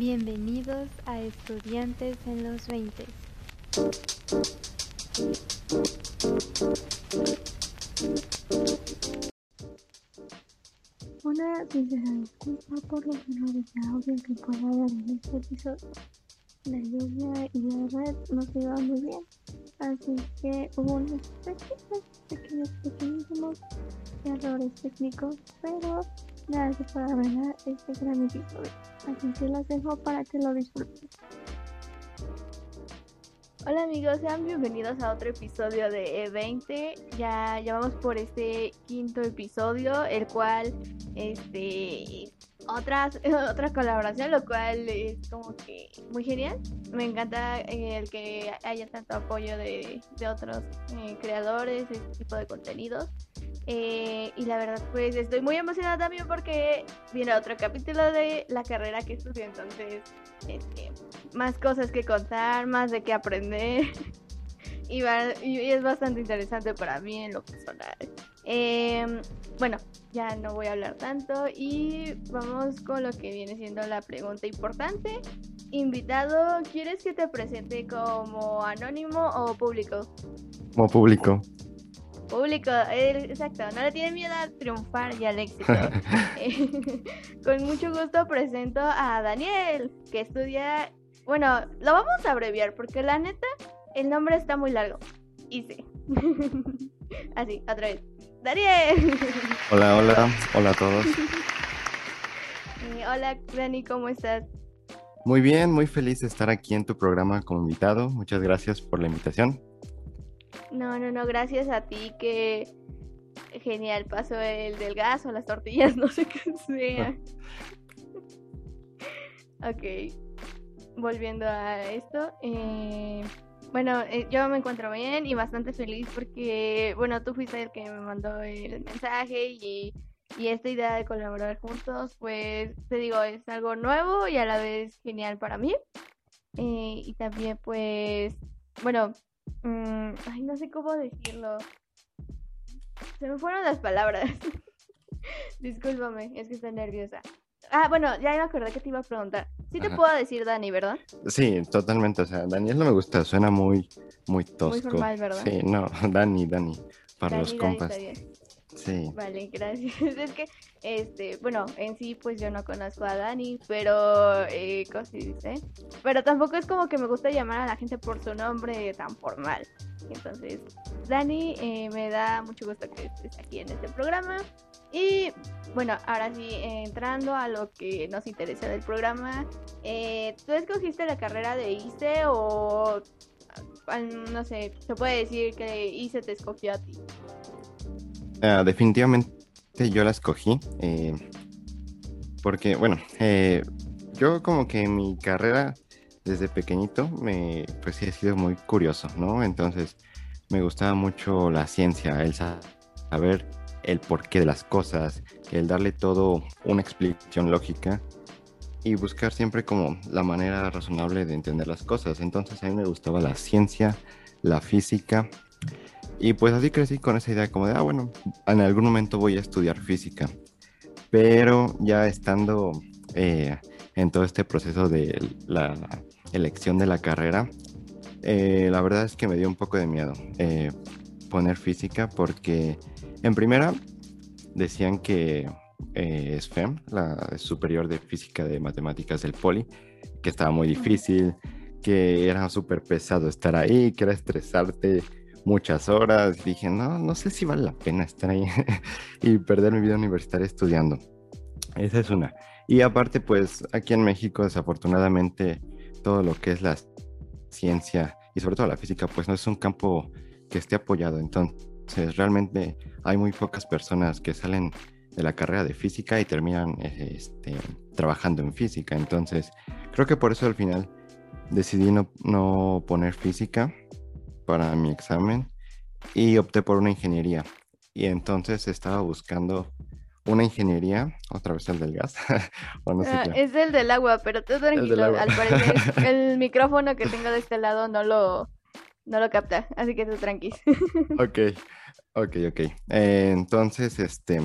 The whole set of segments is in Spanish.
Bienvenidos a Estudiantes en los 20. Una sincera disculpa por los errores de audio que pueda haber en este episodio. La lluvia y la red no se iban muy bien, así que hubo unos pequeños, pequeños, pequeñísimos errores técnicos, pero gracias por arreglar este gran episodio. Así que los dejo para que lo disfruten. Hola amigos, sean bienvenidos a otro episodio de E20. Ya, ya vamos por este quinto episodio, el cual, este, otras, otra colaboración, lo cual es como que muy genial. Me encanta eh, el que haya tanto apoyo de, de otros eh, creadores, este tipo de contenidos. Eh, y la verdad, pues estoy muy emocionada también porque viene otro capítulo de la carrera que estudio. Entonces, este, más cosas que contar, más de qué aprender. y, y, es bastante interesante para mí en lo personal. Eh, bueno, ya no voy a hablar tanto y vamos con lo que viene siendo la pregunta importante. Invitado, ¿quieres que te presente como anónimo o público? Como público público, exacto, no le tiene miedo a triunfar y al éxito. Con mucho gusto presento a Daniel, que estudia, bueno, lo vamos a abreviar porque la neta, el nombre está muy largo. Y sí. Así, otra vez. Daniel. Hola, hola, hola a todos. hola, Dani, ¿cómo estás? Muy bien, muy feliz de estar aquí en tu programa como invitado. Muchas gracias por la invitación. No, no, no, gracias a ti que genial pasó el del gas o las tortillas, no sé qué sea. ok, volviendo a esto. Eh, bueno, eh, yo me encuentro bien y bastante feliz porque, bueno, tú fuiste el que me mandó el mensaje y, y esta idea de colaborar juntos, pues te digo, es algo nuevo y a la vez genial para mí. Eh, y también, pues, bueno, Mm, ay, no sé cómo decirlo. Se me fueron las palabras. Discúlpame, es que estoy nerviosa. Ah, bueno, ya me acordé que te iba a preguntar. Sí te puedo decir Dani, ¿verdad? Sí, totalmente. O sea, Daniel no me gusta, suena muy, muy tosco. Muy formal, ¿verdad? Sí, no, Dani, Dani, para los compas. Sí. Vale, gracias. Es que, este, bueno, en sí, pues yo no conozco a Dani, pero, eh, ¿cómo dice? Pero tampoco es como que me gusta llamar a la gente por su nombre tan formal. Entonces, Dani, eh, me da mucho gusto que estés aquí en este programa. Y bueno, ahora sí, entrando a lo que nos interesa del programa, eh, ¿tú escogiste la carrera de ICE o, no sé, se puede decir que ICE te escogió a ti? Ah, definitivamente yo la escogí eh, porque, bueno, eh, yo como que mi carrera desde pequeñito me, pues sí, he sido muy curioso, ¿no? Entonces me gustaba mucho la ciencia, el saber el porqué de las cosas, el darle todo una explicación lógica y buscar siempre como la manera razonable de entender las cosas. Entonces a mí me gustaba la ciencia, la física y pues así crecí con esa idea como de, ah, bueno, en algún momento voy a estudiar física. Pero ya estando eh, en todo este proceso de la elección de la carrera, eh, la verdad es que me dio un poco de miedo eh, poner física porque en primera decían que es FEM, la superior de física de matemáticas del Poli, que estaba muy difícil, que era súper pesado estar ahí, que era estresarte muchas horas. Dije, no, no sé si vale la pena estar ahí y perder mi vida universitaria estudiando. Esa es una. Y aparte, pues aquí en México, desafortunadamente, todo lo que es la ciencia y sobre todo la física, pues no es un campo que esté apoyado. Entonces, realmente hay muy pocas personas que salen de la carrera de física y terminan este, trabajando en física. Entonces, creo que por eso al final decidí no, no poner física para mi examen y opté por una ingeniería. Y entonces estaba buscando una ingeniería, otra vez el del gas. Ah, es el del agua, pero tú tranquilo, al parecer el micrófono que tengo de este lado no lo, no lo capta, así que tú tranquilo. ok, ok, ok. Eh, entonces, este,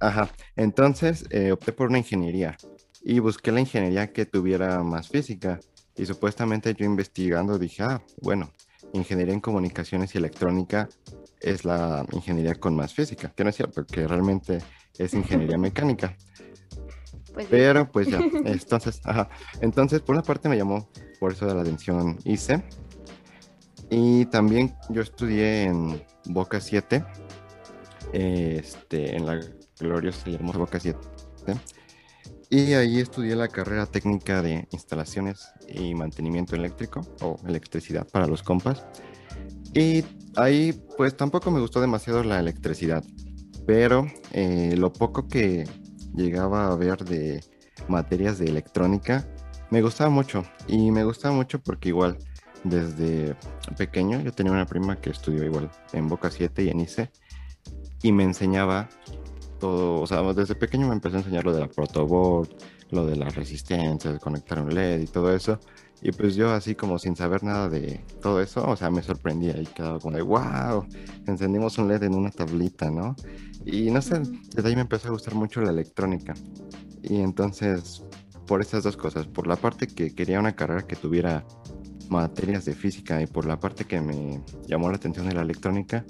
ajá, entonces eh, opté por una ingeniería. y busqué la ingeniería que tuviera más física. Y supuestamente yo investigando dije, ah, bueno, ingeniería en comunicaciones y electrónica es la ingeniería con más física, que no es cierto, que realmente es ingeniería mecánica. Pues. Pero pues ya, entonces, ajá. Entonces, por una parte me llamó por eso de la atención ICE. Y también yo estudié en Boca 7, este, en la gloriosa y hermosa Boca 7. Y ahí estudié la carrera técnica de instalaciones y mantenimiento eléctrico o electricidad para los compas. Y ahí pues tampoco me gustó demasiado la electricidad, pero eh, lo poco que llegaba a ver de materias de electrónica me gustaba mucho. Y me gustaba mucho porque igual desde pequeño yo tenía una prima que estudió igual en Boca 7 y en ICE y me enseñaba todo, o sea, desde pequeño me empezó a enseñar lo de la protoboard, lo de las resistencias, conectar un LED y todo eso. Y pues yo así como sin saber nada de todo eso, o sea, me sorprendía y quedaba como de, wow, encendimos un LED en una tablita, ¿no? Y no sé, desde ahí me empezó a gustar mucho la electrónica. Y entonces, por estas dos cosas, por la parte que quería una carrera que tuviera materias de física y por la parte que me llamó la atención de la electrónica,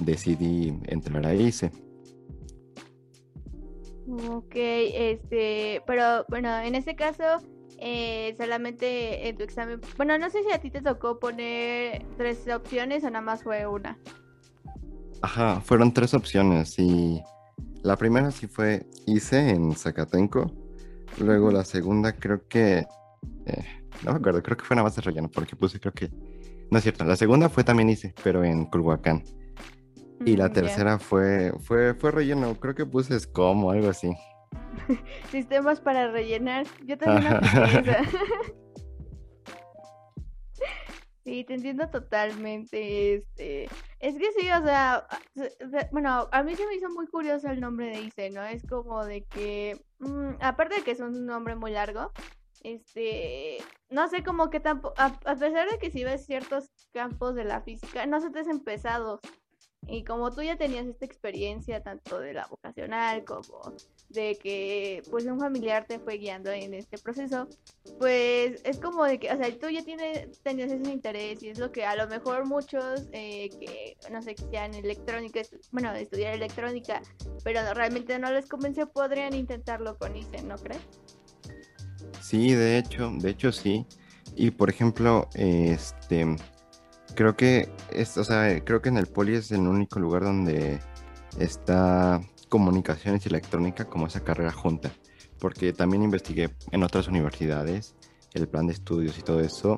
decidí entrar a ICE. Ok, este, pero bueno, en este caso, eh, solamente en tu examen, bueno, no sé si a ti te tocó poner tres opciones o nada más fue una. Ajá, fueron tres opciones y la primera sí fue ICE en Zacatenco, luego la segunda creo que, eh, no me acuerdo, creo que fue nada más de relleno porque puse creo que, no es cierto, la segunda fue también ICE, pero en Culhuacán. Y la Mm, tercera fue, fue, fue relleno, creo que puse SCOM o algo así. Sistemas para rellenar. Yo también. Sí, te entiendo totalmente. Este, es que sí, o sea, bueno, a mí se me hizo muy curioso el nombre de Ice, ¿no? Es como de que, mm, aparte de que es un nombre muy largo, este, no sé, como que tampoco, a, a pesar de que si ves ciertos campos de la física, no se te hacen pesados. Y como tú ya tenías esta experiencia tanto de la vocacional como de que pues un familiar te fue guiando en este proceso, pues es como de que, o sea, tú ya tienes, tenías ese interés y es lo que a lo mejor muchos eh, que, no sé, quisieran electrónica, bueno, estudiar electrónica, pero realmente no les convenció, podrían intentarlo con ICE, ¿no crees? Sí, de hecho, de hecho sí. Y por ejemplo, este, creo que es, o sea, creo que en el Poli es el único lugar donde está comunicaciones y electrónica como esa carrera junta. Porque también investigué en otras universidades el plan de estudios y todo eso.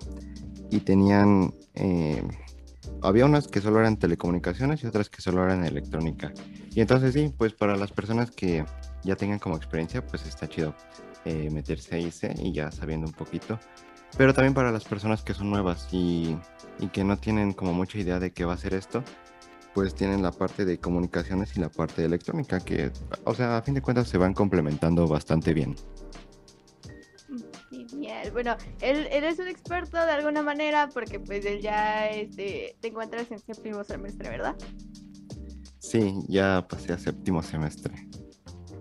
Y tenían, eh, había unas que solo eran telecomunicaciones y otras que solo eran electrónica. Y entonces sí, pues para las personas que ya tengan como experiencia, pues está chido eh, meterse a ICE y ya sabiendo un poquito. Pero también para las personas que son nuevas y, y que no tienen como mucha idea de qué va a ser esto, pues tienen la parte de comunicaciones y la parte de electrónica que, o sea, a fin de cuentas se van complementando bastante bien. Genial. Bueno, él, él es un experto de alguna manera porque pues él ya este, te encuentras en séptimo semestre, ¿verdad? Sí, ya pasé a séptimo semestre.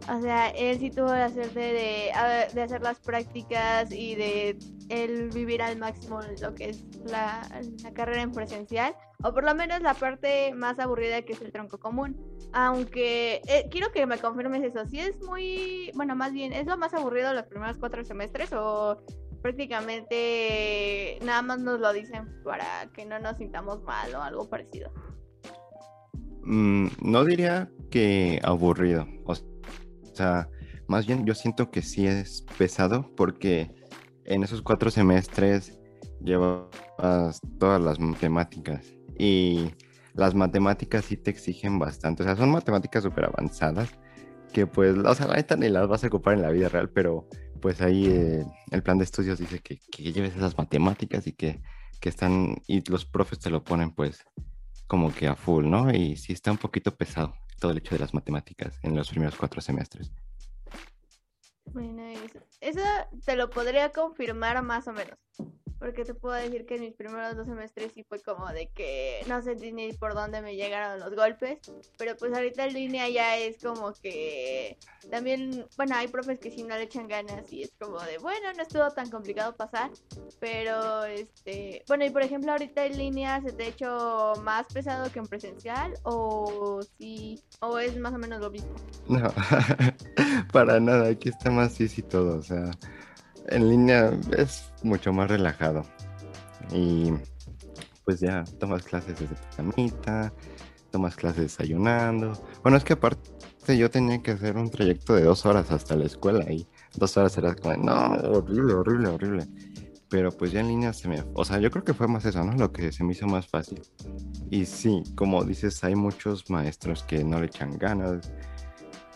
O sea, él sí tuvo la suerte de, de hacer las prácticas y de él vivir al máximo lo que es la, la carrera en presencial, o por lo menos la parte más aburrida que es el tronco común. Aunque eh, quiero que me confirmes eso, si es muy, bueno, más bien, ¿es lo más aburrido los primeros cuatro semestres o prácticamente nada más nos lo dicen para que no nos sintamos mal o algo parecido? Mm, no diría que aburrido. O sea, más bien yo siento que sí es pesado porque en esos cuatro semestres llevas todas las matemáticas y las matemáticas sí te exigen bastante. O sea, son matemáticas súper avanzadas que pues, o sea, la neta las vas a ocupar en la vida real, pero pues ahí eh, el plan de estudios dice que, que lleves esas matemáticas y que, que están, y los profes te lo ponen pues como que a full, ¿no? Y sí está un poquito pesado todo el hecho de las matemáticas en los primeros cuatro semestres. Bueno, eso, eso te lo podría confirmar más o menos. Porque te puedo decir que en mis primeros dos semestres sí fue como de que no sentí ni por dónde me llegaron los golpes, pero pues ahorita en línea ya es como que también, bueno, hay profes que sí no le echan ganas y es como de, bueno, no estuvo tan complicado pasar, pero este, bueno, y por ejemplo ahorita en línea se te ha hecho más pesado que en presencial o sí, o es más o menos lo mismo. No, para nada, aquí está más y todo, o sea, en línea es mucho más relajado. Y pues ya tomas clases desde tu tomas clases desayunando. Bueno, es que aparte yo tenía que hacer un trayecto de dos horas hasta la escuela y dos horas era como, no, horrible, horrible, horrible. Pero pues ya en línea se me... O sea, yo creo que fue más eso, ¿no? Lo que se me hizo más fácil. Y sí, como dices, hay muchos maestros que no le echan ganas.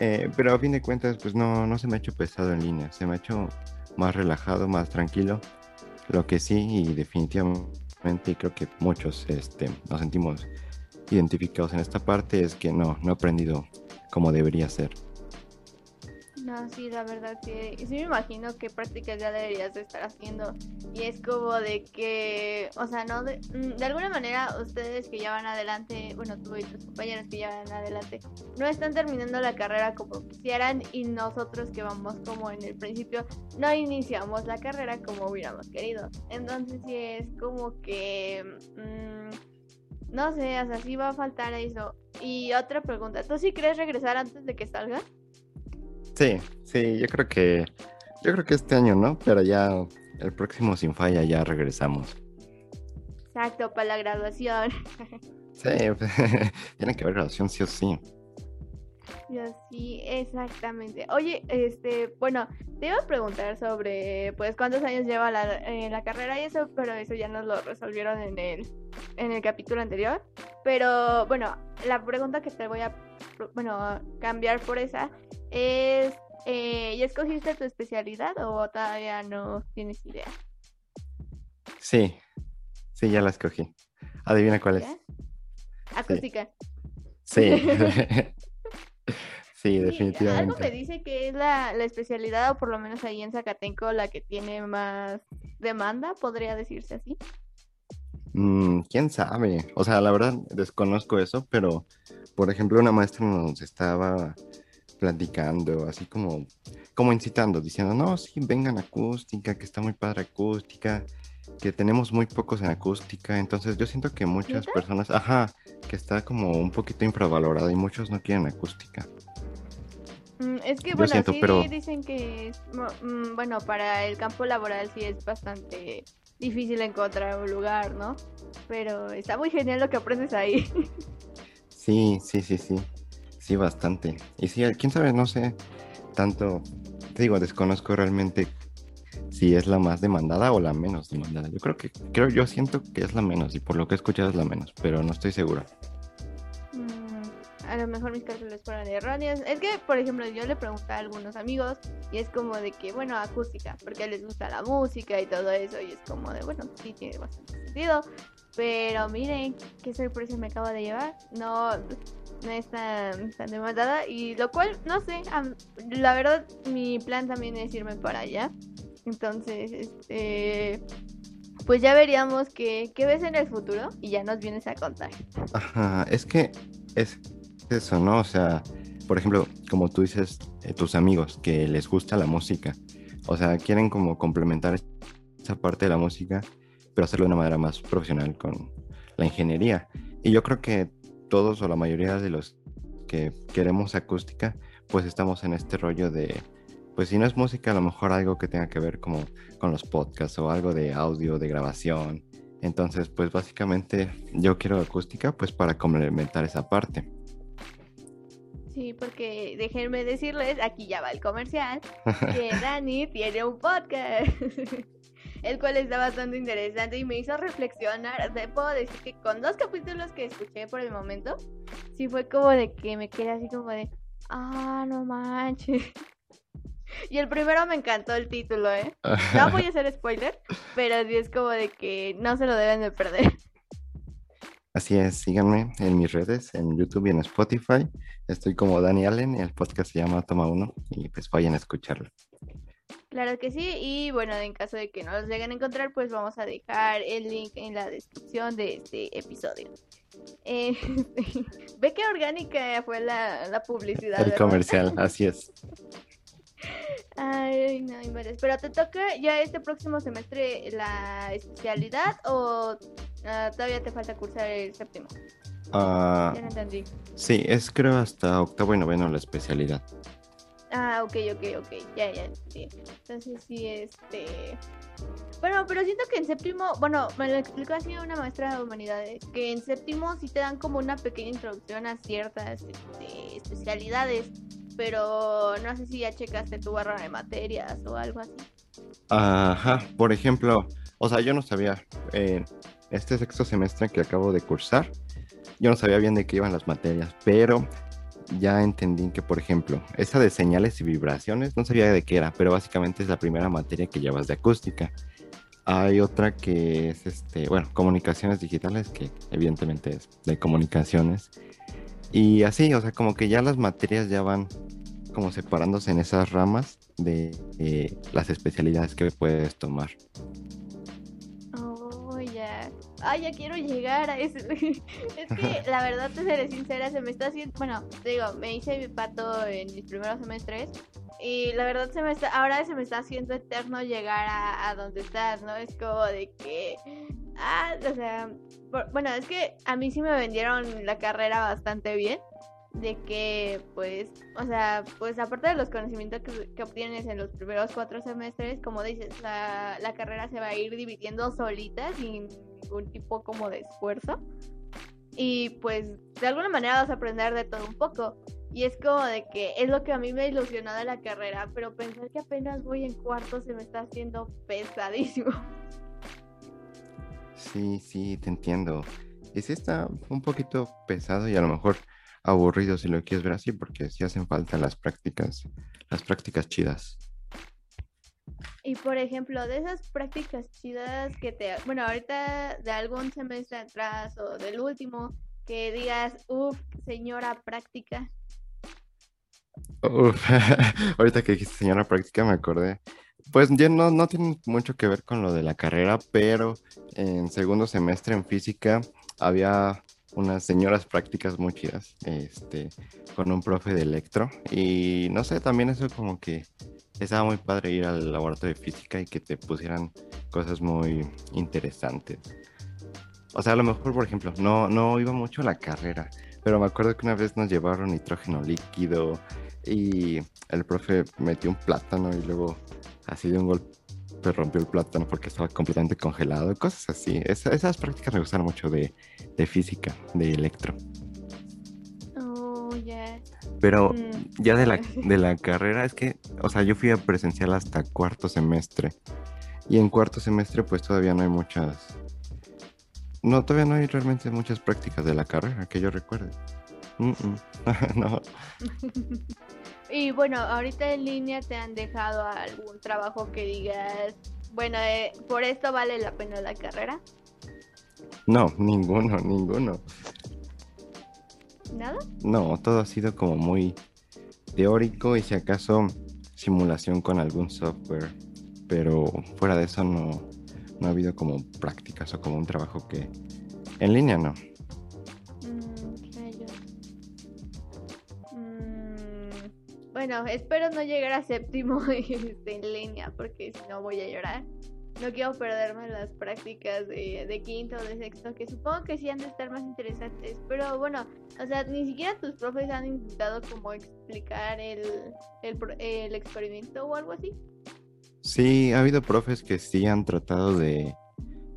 Eh, pero a fin de cuentas, pues no, no se me ha hecho pesado en línea. Se me ha hecho más relajado, más tranquilo. Lo que sí, y definitivamente creo que muchos este, nos sentimos identificados en esta parte, es que no, no he aprendido como debería ser. No, sí, la verdad que sí me imagino qué prácticas ya deberías de estar haciendo. Y es como de que, o sea, no, de, mm, de, alguna manera ustedes que ya van adelante, bueno, tú y tus compañeros que ya van adelante, no están terminando la carrera como quisieran y nosotros que vamos como en el principio, no iniciamos la carrera como hubiéramos querido. Entonces sí es como que, mmm, no sé, o sea, sí va a faltar eso. Y otra pregunta, ¿tú sí crees regresar antes de que salga? Sí, sí, yo creo que yo creo que este año, ¿no? Pero ya el próximo sin falla ya regresamos. Exacto, para la graduación. Sí, tiene que haber graduación sí o sí. Yo sí, exactamente. Oye, este, bueno, te iba a preguntar sobre, pues, cuántos años lleva la, eh, la carrera y eso, pero eso ya nos lo resolvieron en el, en el capítulo anterior. Pero, bueno, la pregunta que te voy a, bueno, cambiar por esa es, eh, ¿ya escogiste tu especialidad o todavía no tienes idea? Sí, sí, ya la escogí. Adivina cuál es. Acústica. Sí. sí, definitivamente. algo me dice que es la, la, especialidad, o por lo menos ahí en Zacatenco, la que tiene más demanda, podría decirse así. Mm, ¿Quién sabe? O sea, la verdad desconozco eso, pero, por ejemplo, una maestra nos estaba platicando, así como, como incitando, diciendo, no, sí, vengan acústica, que está muy padre acústica, que tenemos muy pocos en acústica, entonces yo siento que muchas personas, ajá, que está como un poquito infravalorada y muchos no quieren acústica. Mm, es que, bueno, sí dicen que, mm, bueno, para el campo laboral sí es bastante difícil encontrar un lugar, ¿no? Pero está muy genial lo que aprendes ahí. Sí, sí, sí, sí. Sí, bastante. Y sí, quién sabe, no sé tanto, te digo, desconozco realmente si es la más demandada o la menos demandada. Yo creo que, creo, yo siento que es la menos y por lo que he escuchado es la menos, pero no estoy seguro. Mm, a lo mejor mis cálculos fueron erróneos. Es que, por ejemplo, yo le pregunté a algunos amigos y es como de que, bueno, acústica, porque les gusta la música y todo eso y es como de, bueno, sí tiene bastante sentido. Pero miren qué sorpresa me acabo de llevar. No, no es tan, demandada y lo cual, no sé, la verdad mi plan también es irme para allá. Entonces, este, pues ya veríamos qué, qué ves en el futuro y ya nos vienes a contar. Ajá, es que es eso, ¿no? O sea, por ejemplo, como tú dices, eh, tus amigos que les gusta la música, o sea, quieren como complementar esa parte de la música, pero hacerlo de una manera más profesional con la ingeniería. Y yo creo que todos o la mayoría de los que queremos acústica, pues estamos en este rollo de, pues si no es música, a lo mejor algo que tenga que ver como con los podcasts o algo de audio, de grabación. Entonces, pues básicamente yo quiero acústica pues para complementar esa parte. Sí, porque déjenme decirles, aquí ya va el comercial, que Dani tiene un podcast. el cual está bastante interesante y me hizo reflexionar. Te puedo decir que con dos capítulos que escuché por el momento, sí fue como de que me quedé así como de, ah, no manches. Y el primero me encantó el título, ¿eh? No voy a hacer spoiler, pero sí es como de que no se lo deben de perder. Así es, síganme en mis redes, en YouTube y en Spotify. Estoy como Dani Allen y el podcast se llama Toma Uno y pues vayan a escucharlo. Claro que sí, y bueno, en caso de que no los lleguen a encontrar, pues vamos a dejar el link en la descripción de este episodio. Eh, Ve qué orgánica fue la, la publicidad. El ¿verdad? comercial, así es. Ay, no, inventes. Pero te toca ya este próximo semestre la especialidad o ah, todavía te falta cursar el séptimo. Ah, Ya no entendí. sí, es creo hasta octavo y noveno la especialidad. Ah, ok, ok, ok. Ya, ya, sí. Entonces sí, este... Bueno, pero siento que en séptimo, bueno, me lo explicó así una maestra de humanidades, que en séptimo sí te dan como una pequeña introducción a ciertas este, especialidades, pero no sé si ya checaste tu barra de materias o algo así. Ajá, por ejemplo, o sea, yo no sabía, eh, este sexto semestre que acabo de cursar, yo no sabía bien de qué iban las materias, pero ya entendí que, por ejemplo, esa de señales y vibraciones, no sabía de qué era, pero básicamente es la primera materia que llevas de acústica. Hay otra que es, este, bueno, comunicaciones digitales, que evidentemente es de comunicaciones. Y así, o sea, como que ya las materias ya van como separándose en esas ramas de eh, las especialidades que puedes tomar. Ay, ya quiero llegar a ese. es que la verdad, te seré sincera, se me está haciendo. Bueno, te digo, me hice mi pato en mis primeros semestres. Y la verdad, se me está. Ahora se me está haciendo eterno llegar a, a donde estás, ¿no? Es como de que. Ah, o sea. por- bueno, es que a mí sí me vendieron la carrera bastante bien. De que, pues, o sea, pues aparte de los conocimientos que, que obtienes en los primeros cuatro semestres, como dices, la, la carrera se va a ir dividiendo solita sin ningún tipo como de esfuerzo. Y pues de alguna manera vas a aprender de todo un poco. Y es como de que es lo que a mí me ilusionó de la carrera, pero pensar que apenas voy en cuarto se me está haciendo pesadísimo. Sí, sí, te entiendo. Sí está un poquito pesado y a lo mejor aburrido si lo quieres ver así, porque sí hacen falta las prácticas, las prácticas chidas. Y por ejemplo, de esas prácticas chidas que te, bueno, ahorita de algún semestre atrás o del último, que digas, uff, señora práctica. Uf, ahorita que dijiste señora práctica me acordé. Pues ya no, no tiene mucho que ver con lo de la carrera, pero en segundo semestre en física había unas señoras prácticas muy chidas, este, con un profe de electro. Y no sé, también eso como que estaba muy padre ir al laboratorio de física y que te pusieran cosas muy interesantes. O sea, a lo mejor, por ejemplo, no, no iba mucho a la carrera, pero me acuerdo que una vez nos llevaron nitrógeno líquido y el profe metió un plátano y luego así de un golpe rompió el plátano porque estaba completamente congelado, cosas así. Esa- esas prácticas me gustaron mucho de, de física, de electro. Pero Mm. ya de la, de la carrera es que, o sea, yo fui a presencial hasta cuarto semestre. Y en cuarto semestre pues todavía no hay muchas... No, todavía no hay realmente muchas prácticas de la carrera que yo recuerde. Mm, mm. no, Y bueno, ahorita en línea te han dejado algún trabajo que digas, bueno, eh, por esto vale la pena la carrera. no, ninguno, ninguno. ¿Nada? No, todo ha sido como muy teórico y si acaso simulación con algún software. Pero fuera de eso no, no ha habido como prácticas o como un trabajo que... En línea no. Mm. Mm, bueno, espero no llegar a séptimo este, en línea porque si no voy a llorar. No quiero perderme las prácticas de, quinto o de sexto, que supongo que sí han de estar más interesantes. Pero bueno, o sea, ni siquiera tus profes han intentado como explicar el, el, el experimento o algo así. Sí, ha habido profes que sí han tratado de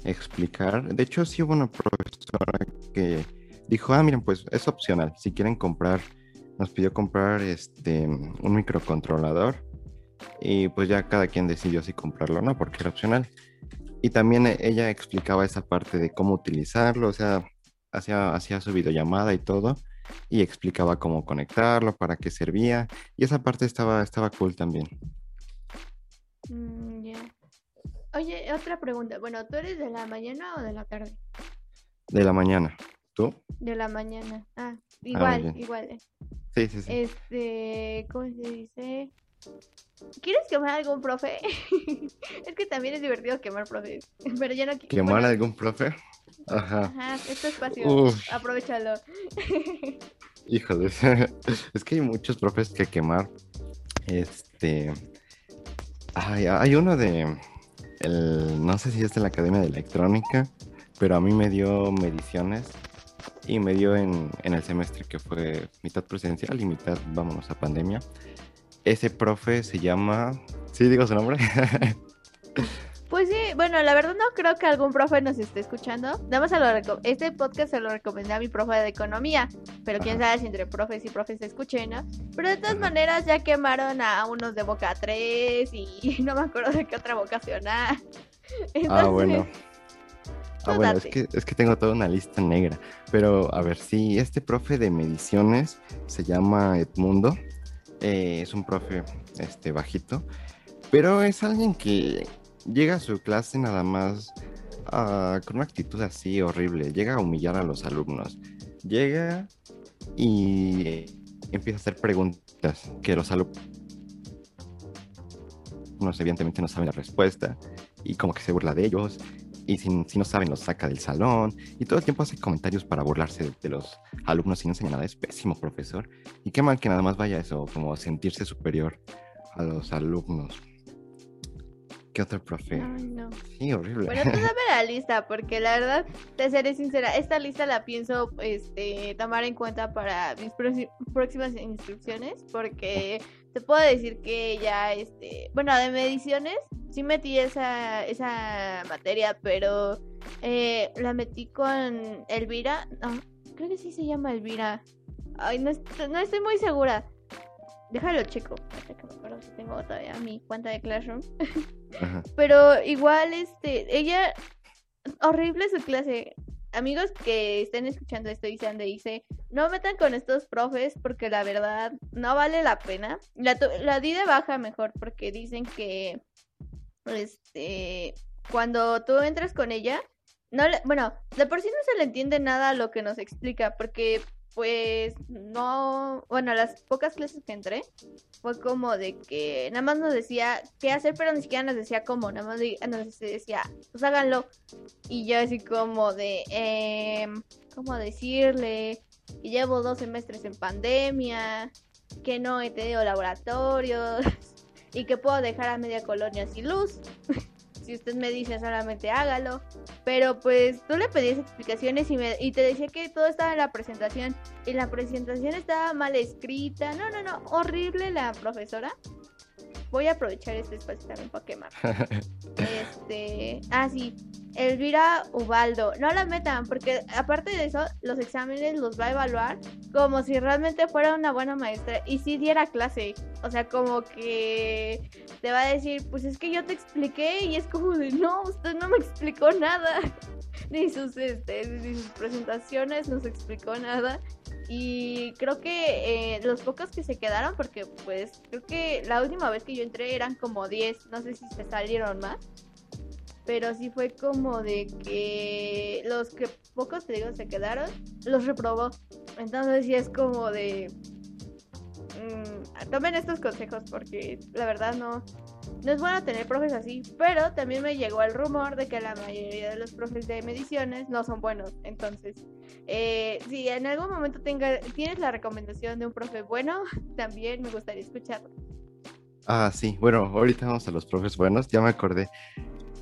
explicar. De hecho, sí hubo una profesora que dijo, ah, miren, pues es opcional. Si quieren comprar, nos pidió comprar este un microcontrolador y pues ya cada quien decidió si comprarlo o no, porque era opcional. Y también eh, ella explicaba esa parte de cómo utilizarlo, o sea, hacía, hacía su videollamada y todo, y explicaba cómo conectarlo, para qué servía, y esa parte estaba, estaba cool también. Mm. Oye, otra pregunta. Bueno, ¿tú eres de la mañana o de la tarde? De la mañana. ¿Tú? De la mañana. Ah, igual, bien. igual. Sí, sí, sí. Este, ¿cómo se dice? ¿Quieres quemar a algún profe? es que también es divertido quemar profes. Pero yo no quiero. ¿Quemar bueno, a algún profe? Ajá. Ajá, este espacio. Uf. Aprovechalo. Híjole, es que hay muchos profes que quemar. Este. Ay, hay uno de. El, no sé si es de la Academia de Electrónica, pero a mí me dio mediciones y me dio en, en el semestre que fue mitad presencial y mitad vámonos a pandemia. Ese profe se llama. ¿Sí digo su nombre? Pues sí, bueno, la verdad no creo que algún profe nos esté escuchando. Nada más se lo reco- este podcast se lo recomendé a mi profe de economía, pero quién Ajá. sabe si entre profes y profes se escuchen, ¿no? Pero de todas Ajá. maneras ya quemaron a unos de Boca 3 y no me acuerdo de qué otra vocacional. Ah, bueno. Ah, bueno, es que, es que tengo toda una lista negra. Pero a ver, sí, este profe de mediciones se llama Edmundo. Eh, es un profe este, bajito. Pero es alguien que llega a su clase nada más ah, con una actitud así horrible. Llega a humillar a los alumnos. Llega y empieza a hacer preguntas que los alumnos evidentemente no saben la respuesta y como que se burla de ellos y si, si no saben los saca del salón y todo el tiempo hace comentarios para burlarse de, de los alumnos y no enseña nada, es pésimo profesor y qué mal que nada más vaya eso, como sentirse superior a los alumnos. ¿Qué otro profe? Ay, no. Sí, horrible. Bueno, tú dame la lista, porque la verdad, te seré sincera, esta lista la pienso este, tomar en cuenta para mis próximas instrucciones, porque te puedo decir que ya, este, bueno, de mediciones, sí metí esa, esa materia, pero eh, la metí con Elvira, no, creo que sí se llama Elvira, ay, no, no estoy muy segura. Déjalo checo, hasta que me acuerdo si tengo todavía mi cuenta de Classroom. Pero igual, este, ella, horrible su clase. Amigos que estén escuchando esto y sean de no metan con estos profes porque la verdad no vale la pena. La, la di de baja mejor porque dicen que, este, cuando tú entras con ella, no le- bueno, de por sí no se le entiende nada a lo que nos explica porque, pues, no, bueno, las pocas clases que entré, fue como de que nada más nos decía qué hacer, pero ni siquiera nos decía cómo, nada más nos decía, pues háganlo. Y yo así como de, em, ¿cómo decirle? Que llevo dos semestres en pandemia, que no he tenido laboratorios y que puedo dejar a media colonia sin luz. si usted me dice solamente hágalo. Pero pues tú le pedías explicaciones y, me, y te decía que todo estaba en la presentación. Y la presentación estaba mal escrita. No, no, no. Horrible la profesora. Voy a aprovechar este espacio también para quemar. Este. Ah, sí. Elvira Ubaldo. No la metan, porque aparte de eso, los exámenes los va a evaluar como si realmente fuera una buena maestra y si diera clase. O sea, como que te va a decir, pues es que yo te expliqué y es como de, no, usted no me explicó nada. ni sus, este, ni sus presentaciones nos explicó nada. Y creo que eh, los pocos que se quedaron, porque pues creo que la última vez que yo entré eran como 10, no sé si se salieron más. Pero sí fue como de que los que pocos, te digo, se quedaron, los reprobó. Entonces sí es como de... mm, tomen estos consejos porque la verdad no, no es bueno tener profes así. Pero también me llegó el rumor de que la mayoría de los profes de mediciones no son buenos. Entonces, eh, si en algún momento tenga, tienes la recomendación de un profe bueno, también me gustaría escucharlo. Ah, sí, bueno, ahorita vamos a los profes buenos, ya me acordé.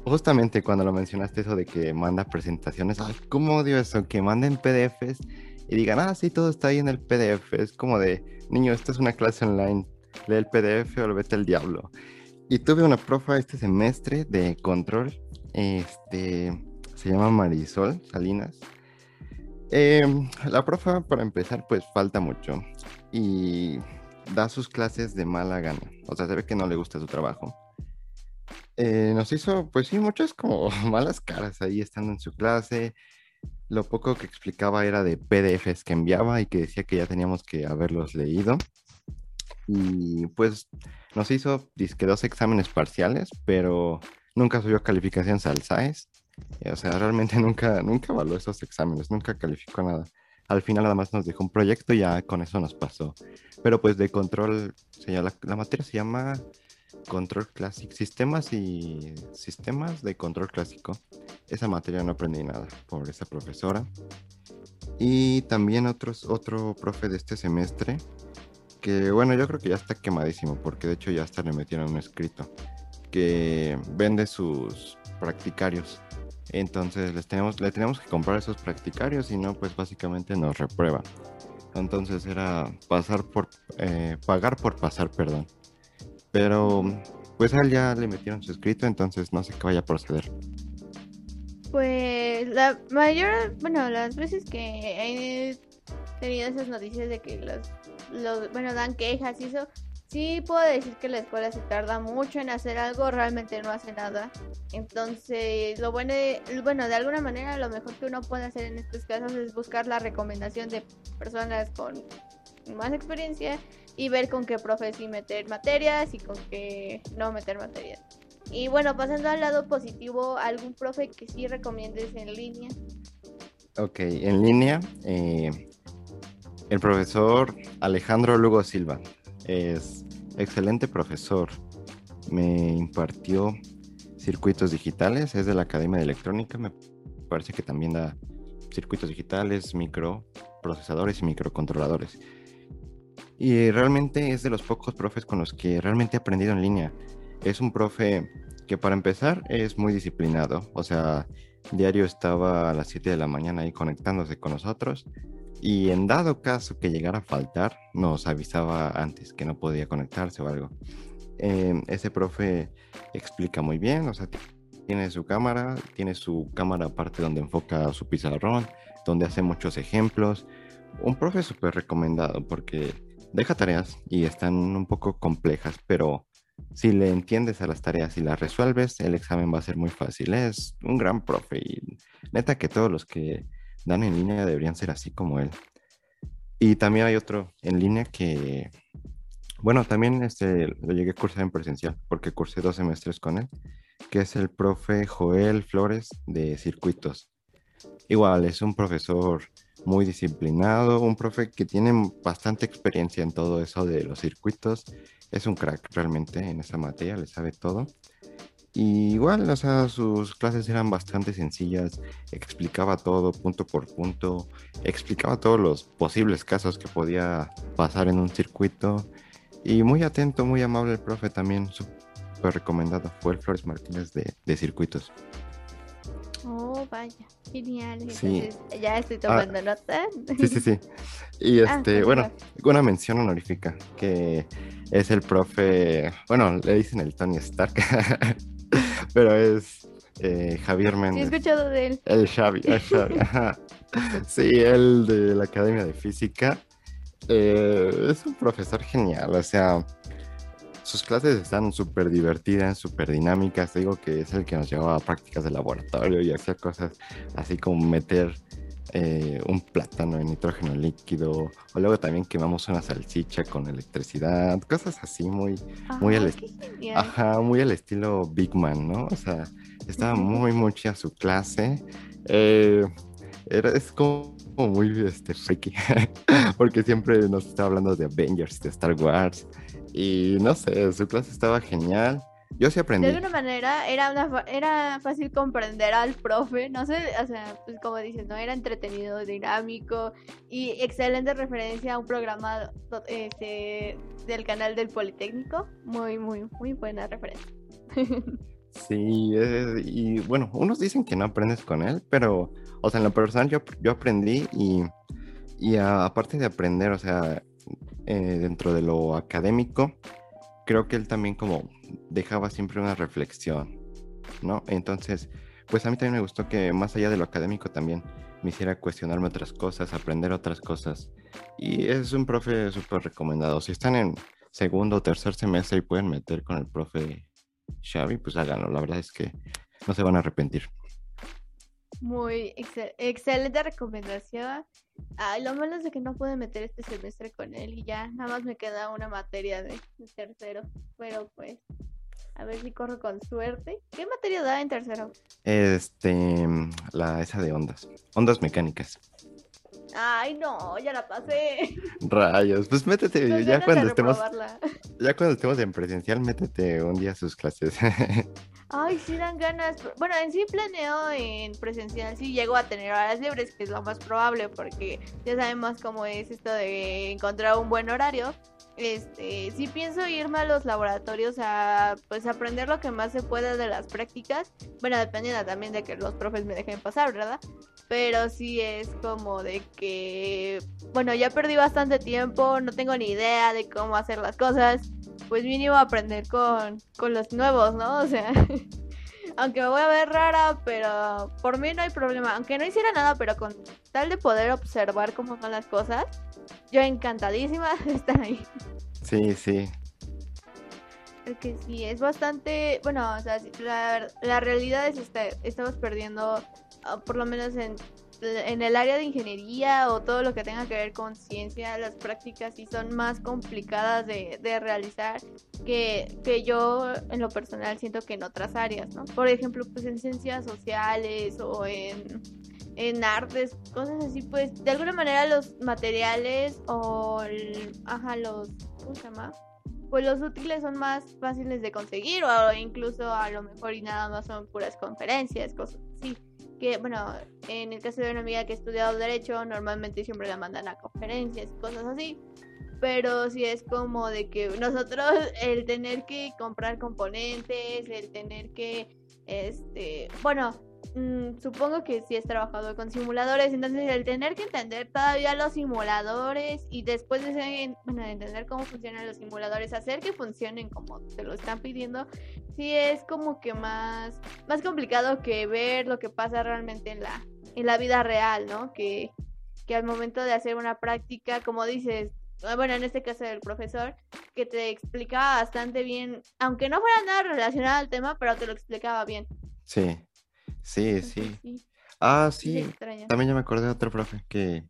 Justamente cuando lo mencionaste eso de que manda presentaciones, ay, ¿cómo odio eso? Que manden PDFs y digan, ah, sí, todo está ahí en el PDF. Es como de, niño, esto es una clase online, lee el PDF o lo vete al diablo. Y tuve una profa este semestre de control, este, se llama Marisol Salinas. Em, la profa, para empezar, pues falta mucho y da sus clases de mala gana. O sea, se ve que no le gusta su trabajo. Eh, nos hizo, pues sí, muchas como malas caras ahí estando en su clase. Lo poco que explicaba era de PDFs que enviaba y que decía que ya teníamos que haberlos leído. Y pues nos hizo disque dos exámenes parciales, pero nunca subió calificaciones al SAES. O sea, realmente nunca, nunca evaluó esos exámenes, nunca calificó nada. Al final nada más nos dejó un proyecto y ya con eso nos pasó. Pero pues de control, se llama- la, materia se llama control clásico, sistemas y sistemas de control clásico. Esa materia no aprendí nada por esa profesora. Y también otros, otro profe de este semestre, que bueno, yo creo que ya está quemadísimo, porque de hecho ya hasta le metieron un escrito, que vende sus practicarios. Entonces les le tenemos que comprar esos practicarios y no, pues básicamente nos reprueba. Entonces era pasar por, eh, pagar por pasar, perdón. Pero pues a él ya le metieron su escrito, entonces no sé qué vaya a proceder. Pues la mayor, bueno, las veces que he tenido esas noticias de que los, bueno, dan quejas y eso, sí puedo decir que la escuela se tarda mucho en hacer algo, realmente no hace nada. Entonces, lo bueno, bueno, de alguna manera lo mejor que uno puede hacer en estos casos es buscar la recomendación de personas con más experiencia y ver con qué profes sí meter materias y con qué no meter materias. Y bueno, pasando al lado positivo, ¿algún profe que sí recomiendes en línea? Ok, en línea, eh, el profesor Alejandro Lugo Silva es excelente profesor. Me impartió circuitos digitales, es de la Academia de Electrónica, me parece que también da circuitos digitales, microprocesadores y microcontroladores. Y realmente es de los pocos profes con los que realmente he aprendido en línea. Es un profe que para empezar es muy disciplinado, o sea, diario estaba a las 7 de la mañana ahí conectándose con nosotros y en dado caso que llegara a faltar, nos avisaba antes que no podía conectarse o algo. Em, ese profe explica muy bien, o sea, tiene su cámara, tiene su cámara aparte donde enfoca su pizarrón, donde hace muchos ejemplos. Un profe súper recomendado porque deja tareas y están un poco complejas, pero si le entiendes a las tareas y las resuelves, el examen va a ser muy fácil. Es un gran profe y neta que todos los que dan en línea deberían ser así como él. Y también hay otro en línea que, bueno, también este, lo llegué a cursar en presencial porque cursé dos semestres con él, que es el profe Joel Flores de circuitos. Igual, es un profesor muy disciplinado, un profe que tiene bastante experiencia en todo eso de los circuitos. Es un crack realmente en esa materia, le sabe todo. Y igual, o sea, sus clases eran bastante sencillas, explicaba todo punto por punto, explicaba todos los posibles casos que podía pasar en un circuito. Y muy atento, muy amable el profe también, súper recomendado. Fue el Flores Martínez de, de circuitos. Oh, vaya, genial. Entonces, ya estoy tomando ah, nota. Sí, sí, sí. Y ah, este, bueno, una mención honorífica, que es el profe, bueno, le dicen el Tony Stark, pero es eh, Javier Méndez. Sí, he escuchado de él. El Xavi, el Xavi Sí, él de la Academia de Física. Eh, es un profesor genial, o sea, sus clases están súper divertidas, súper dinámicas. Digo que es el que nos llevaba a prácticas de laboratorio y hacía cosas así como meter eh, un plátano en nitrógeno líquido, o luego también quemamos una salchicha con electricidad, cosas así muy, muy, al, ajá, muy al estilo Big Man, ¿no? O sea, estaba muy, muy chida su clase. Eh, era, es como muy este, freaky, porque siempre nos estaba hablando de Avengers, de Star Wars, y no sé, su clase estaba genial. Yo sí aprendí. De alguna manera era, una, era fácil comprender al profe, no sé, o sea, pues como dices, ¿no? Era entretenido, dinámico y excelente referencia a un programa este, del canal del Politécnico. Muy, muy, muy buena referencia. Sí, y bueno, unos dicen que no aprendes con él, pero, o sea, en lo personal yo, yo aprendí y, y aparte de aprender, o sea, eh, dentro de lo académico, creo que él también como dejaba siempre una reflexión, ¿no? Entonces, pues a mí también me gustó que más allá de lo académico también me hiciera cuestionarme otras cosas, aprender otras cosas. Y es un profe súper recomendado. Si están en segundo o tercer semestre y pueden meter con el profe Xavi, pues háganlo. La verdad es que no se van a arrepentir. Muy excelente recomendación. Ay, lo malo es de que no pude meter este semestre con él y ya nada más me queda una materia de, tercero. Pero pues, a ver si corro con suerte. ¿Qué materia da en tercero? Este, la esa de ondas, ondas mecánicas. Ay, no, ya la pasé. Rayos, pues métete, Con ya cuando estemos, ya cuando estemos en presencial, métete un día a sus clases. Ay, sí dan ganas. Bueno, en sí planeo en presencial, sí llego a tener horas libres, que es lo más probable, porque ya sabemos cómo es esto de encontrar un buen horario. Este, sí pienso irme a los laboratorios a pues aprender lo que más se pueda de las prácticas. Bueno, dependiendo también de que los profes me dejen pasar, ¿verdad? Pero sí es como de que, bueno, ya perdí bastante tiempo, no tengo ni idea de cómo hacer las cosas. Pues mínimo aprender con, con los nuevos, ¿no? O sea, aunque me voy a ver rara, pero por mí no hay problema. Aunque no hiciera nada, pero con tal de poder observar cómo son las cosas, yo encantadísima de estar ahí. Sí, sí. Porque sí, es bastante, bueno, o sea, la, la realidad es esta, estamos perdiendo, por lo menos en, en el área de ingeniería o todo lo que tenga que ver con ciencia, las prácticas sí son más complicadas de, de realizar que, que yo en lo personal siento que en otras áreas, ¿no? Por ejemplo, pues en ciencias sociales o en, en artes, cosas así, pues de alguna manera los materiales o, ajá, los, ¿cómo se llama? pues los útiles son más fáciles de conseguir o incluso a lo mejor y nada más son puras conferencias, cosas. Que bueno, en el caso de una amiga que ha estudiado derecho, normalmente siempre la mandan a conferencias y cosas así. Pero sí es como de que nosotros el tener que comprar componentes, el tener que, este, bueno, mm, supongo que sí has trabajado con simuladores, entonces el tener que entender todavía los simuladores y después de ese- bueno, de entender cómo funcionan los simuladores, hacer que funcionen como te lo están pidiendo, sí es como que más, más complicado que ver lo que pasa realmente en la, en la vida real, ¿no? Que, que al momento de hacer una práctica, como dices, ah, bueno, en este caso del profesor, que te explicaba bastante bien, aunque no fuera nada relacionado al tema, pero te lo explicaba bien. Sí, sí, sí. sí, Ah, sí también ya me acordé de otro profe que,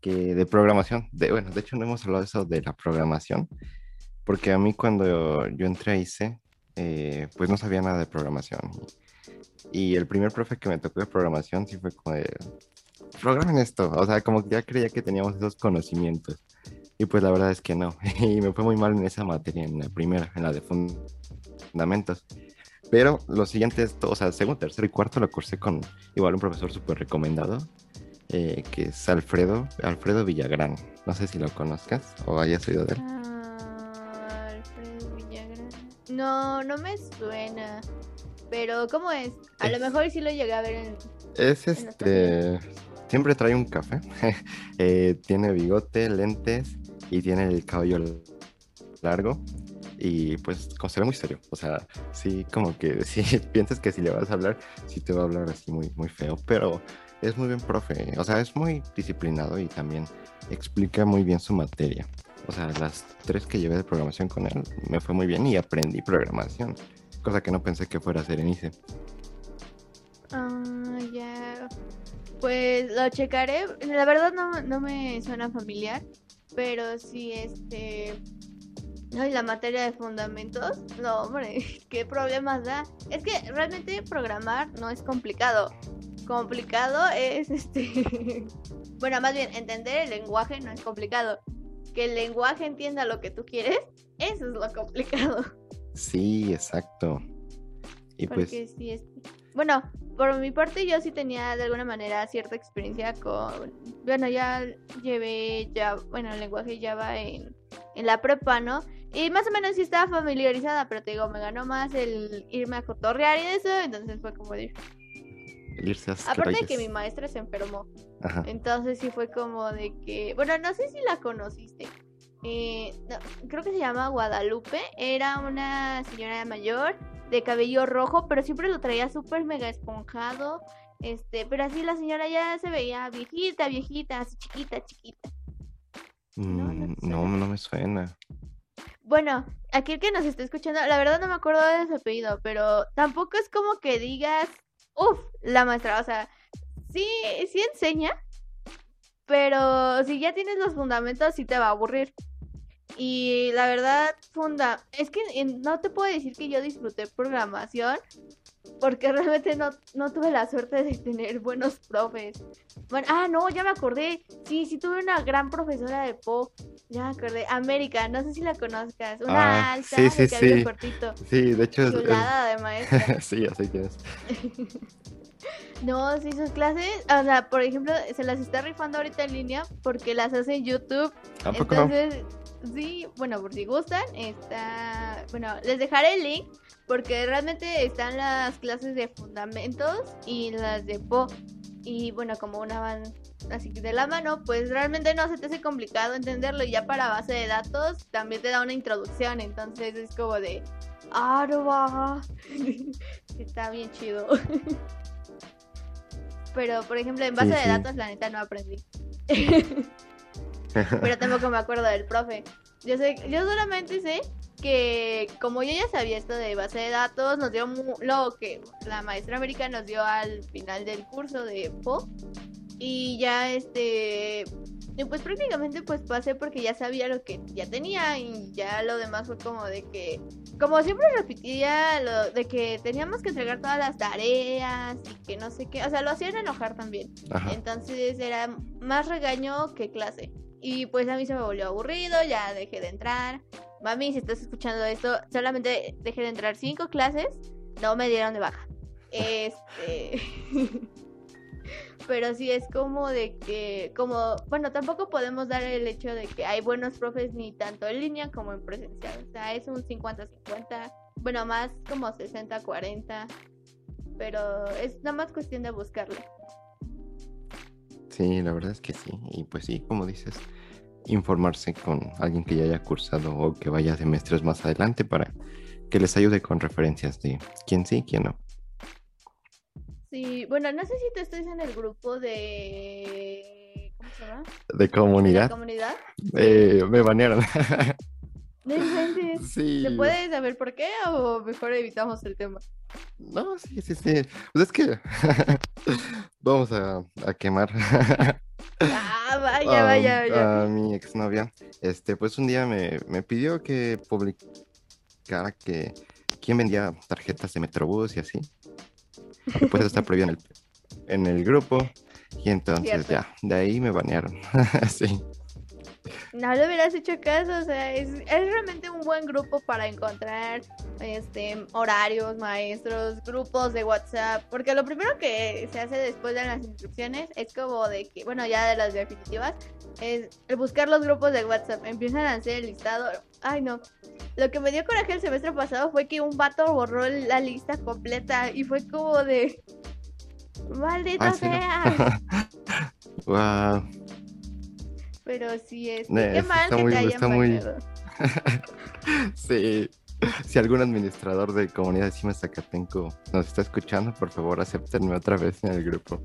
que de programación. De, bueno, de hecho no hemos hablado de eso de la programación, porque a mí cuando yo entré a ICE, eh, pues no sabía nada de programación. Y el primer profe que me tocó de programación sí fue como de, programen esto. O sea, como que ya creía que teníamos esos conocimientos. Y pues la verdad es que no. Y me fue muy mal en esa materia, en la primera, en la de fun- fundamentos. Pero los siguientes, o sea, segundo, tercero y cuarto lo cursé con igual un profesor súper recomendado, eh, que es Alfredo, Alfredo Villagrán. No sé si lo conozcas o hayas oído de él. Ah, Alfredo Villagrán. No, no me suena. Pero, ¿cómo es? A lo mejor sí lo llegué a ver en. Es En este, siempre trae un café, eh, tiene bigote, lentes y tiene el cabello largo y pues como se ve muy serio. O sea, sí, como que si piensas que si le vas a hablar, sí te va a hablar así muy, muy feo, pero es muy bien profe. O sea, es muy disciplinado y también explica muy bien su materia. O sea, las tres que llevé de programación con él me fue muy bien y aprendí programación, cosa que no pensé que fuera a hacer en ICE. Ah, ya. Pues lo checaré. La verdad no, no me suena familiar. Pero sí, este. Ay, la materia de fundamentos. No, hombre, qué problemas da. Es que realmente programar no es complicado. Complicado es este. bueno, más bien, entender el lenguaje no es complicado. Que el lenguaje entienda lo que tú quieres, eso es lo complicado. Sí, exacto. Y pues, Porque sí es... Bueno, por mi parte yo sí tenía de alguna manera cierta experiencia con... Bueno, ya llevé ya, bueno, el lenguaje Java en, en la prepa, ¿no? Y más o menos sí estaba familiarizada, pero te digo, me ganó más el irme a cotorrear y eso, entonces fue como de... el irse a Aparte de que mi maestra se enfermó, Ajá. entonces sí fue como de que... Bueno, no sé si la conociste. Eh, no, creo que se llama Guadalupe. Era una señora mayor de cabello rojo, pero siempre lo traía súper mega esponjado. Este, pero así la señora ya se veía viejita, viejita, así chiquita, chiquita. no Mm, No, no me suena. Bueno, aquí el que nos está escuchando, la verdad no me acuerdo de su apellido, pero tampoco es como que digas, uff, la maestra, o sea, sí, sí enseña, pero si ya tienes los fundamentos sí te va a aburrir. Y la verdad, funda, es que en- no te puedo decir que yo disfruté programación, porque realmente no, no tuve la suerte de tener buenos profes. Bueno, ah, no, ya me acordé. Sí, sí tuve una gran profesora de Po. Ya me acordé. América, no sé si la conozcas. Una Ah, alta, sí, sí, sí. cortito. Sí, de hecho es... es- Chulada de maestra. sí, así que es. No, sí, sus clases, o sea, por ejemplo, se las está rifando ahorita en línea porque las hace en YouTube. ¿A poco no? Entonces, sí, bueno, por si gustan, está, bueno, les dejaré el link porque realmente están las clases de fundamentos y las de Po. Y bueno, como una van así de la mano, pues realmente no se te hace complicado entenderlo. Y ya para base de datos también te da una introducción. Entonces es como de, ah, no va. Está bien chido. Pero, por ejemplo, en base Sí, de sí. datos, la neta no aprendí. Pero tampoco me acuerdo del profe. Yo sé, yo solamente sé que como yo ya sabía esto de base de datos, nos dio lo que la maestra América nos dio al final del curso de PO. Y ya este y pues prácticamente pues pasé porque ya sabía lo que ya tenía y ya lo demás fue como de que como siempre repetía lo de que teníamos que entregar todas las tareas y que no sé qué, o sea, lo hacían enojar también. Ajá. Entonces era más regaño que clase. Y pues a mí se me volvió aburrido, ya dejé de entrar. Mami, si estás escuchando esto, solamente dejé de entrar cinco clases, no me dieron de baja. Este. Pero sí es como de que, como, bueno, tampoco podemos dar el hecho de que hay buenos profes ni tanto en línea como en presencial. O sea, es un 50-50, bueno, más como 60-40. Pero es nada más cuestión de buscarle. Sí, la verdad es que sí. Y pues sí, como dices, informarse con alguien que ya haya cursado o que vaya semestres más adelante para que les ayude con referencias de quién sí, quién no. Sí, bueno, no sé si tú estás en el grupo de... ¿Cómo se llama? De ¿De la comunidad, comunidad? eh, me banearon. Sí. ¿Se puede saber por qué o mejor evitamos el tema? No, sí, sí, sí. Pues es que vamos a, a quemar Ah, vaya, a, vaya, vaya. a mi exnovia. Este, pues un día me, me pidió que publicara que quién vendía tarjetas de Metrobús y así. Pues está prohibido en el, en el grupo. Y entonces Cierto. ya, de ahí me banearon. sí. No le hubieras hecho caso, o sea, es, es realmente un buen grupo para encontrar este horarios, maestros, grupos de WhatsApp, porque lo primero que se hace después de las inscripciones es como de que, bueno, ya de las definitivas, es buscar los grupos de WhatsApp, empiezan a hacer el listado. Ay, no. Lo que me dio coraje el semestre pasado fue que un vato borró la lista completa y fue como de maldita Ah, sea. Wow. Pero sí es. Ne, qué eso mal está que muy- te hayan está muy-. Sí. Si algún administrador de comunidad de Cima Zacatenco nos está escuchando, por favor, acéptenme otra vez en el grupo.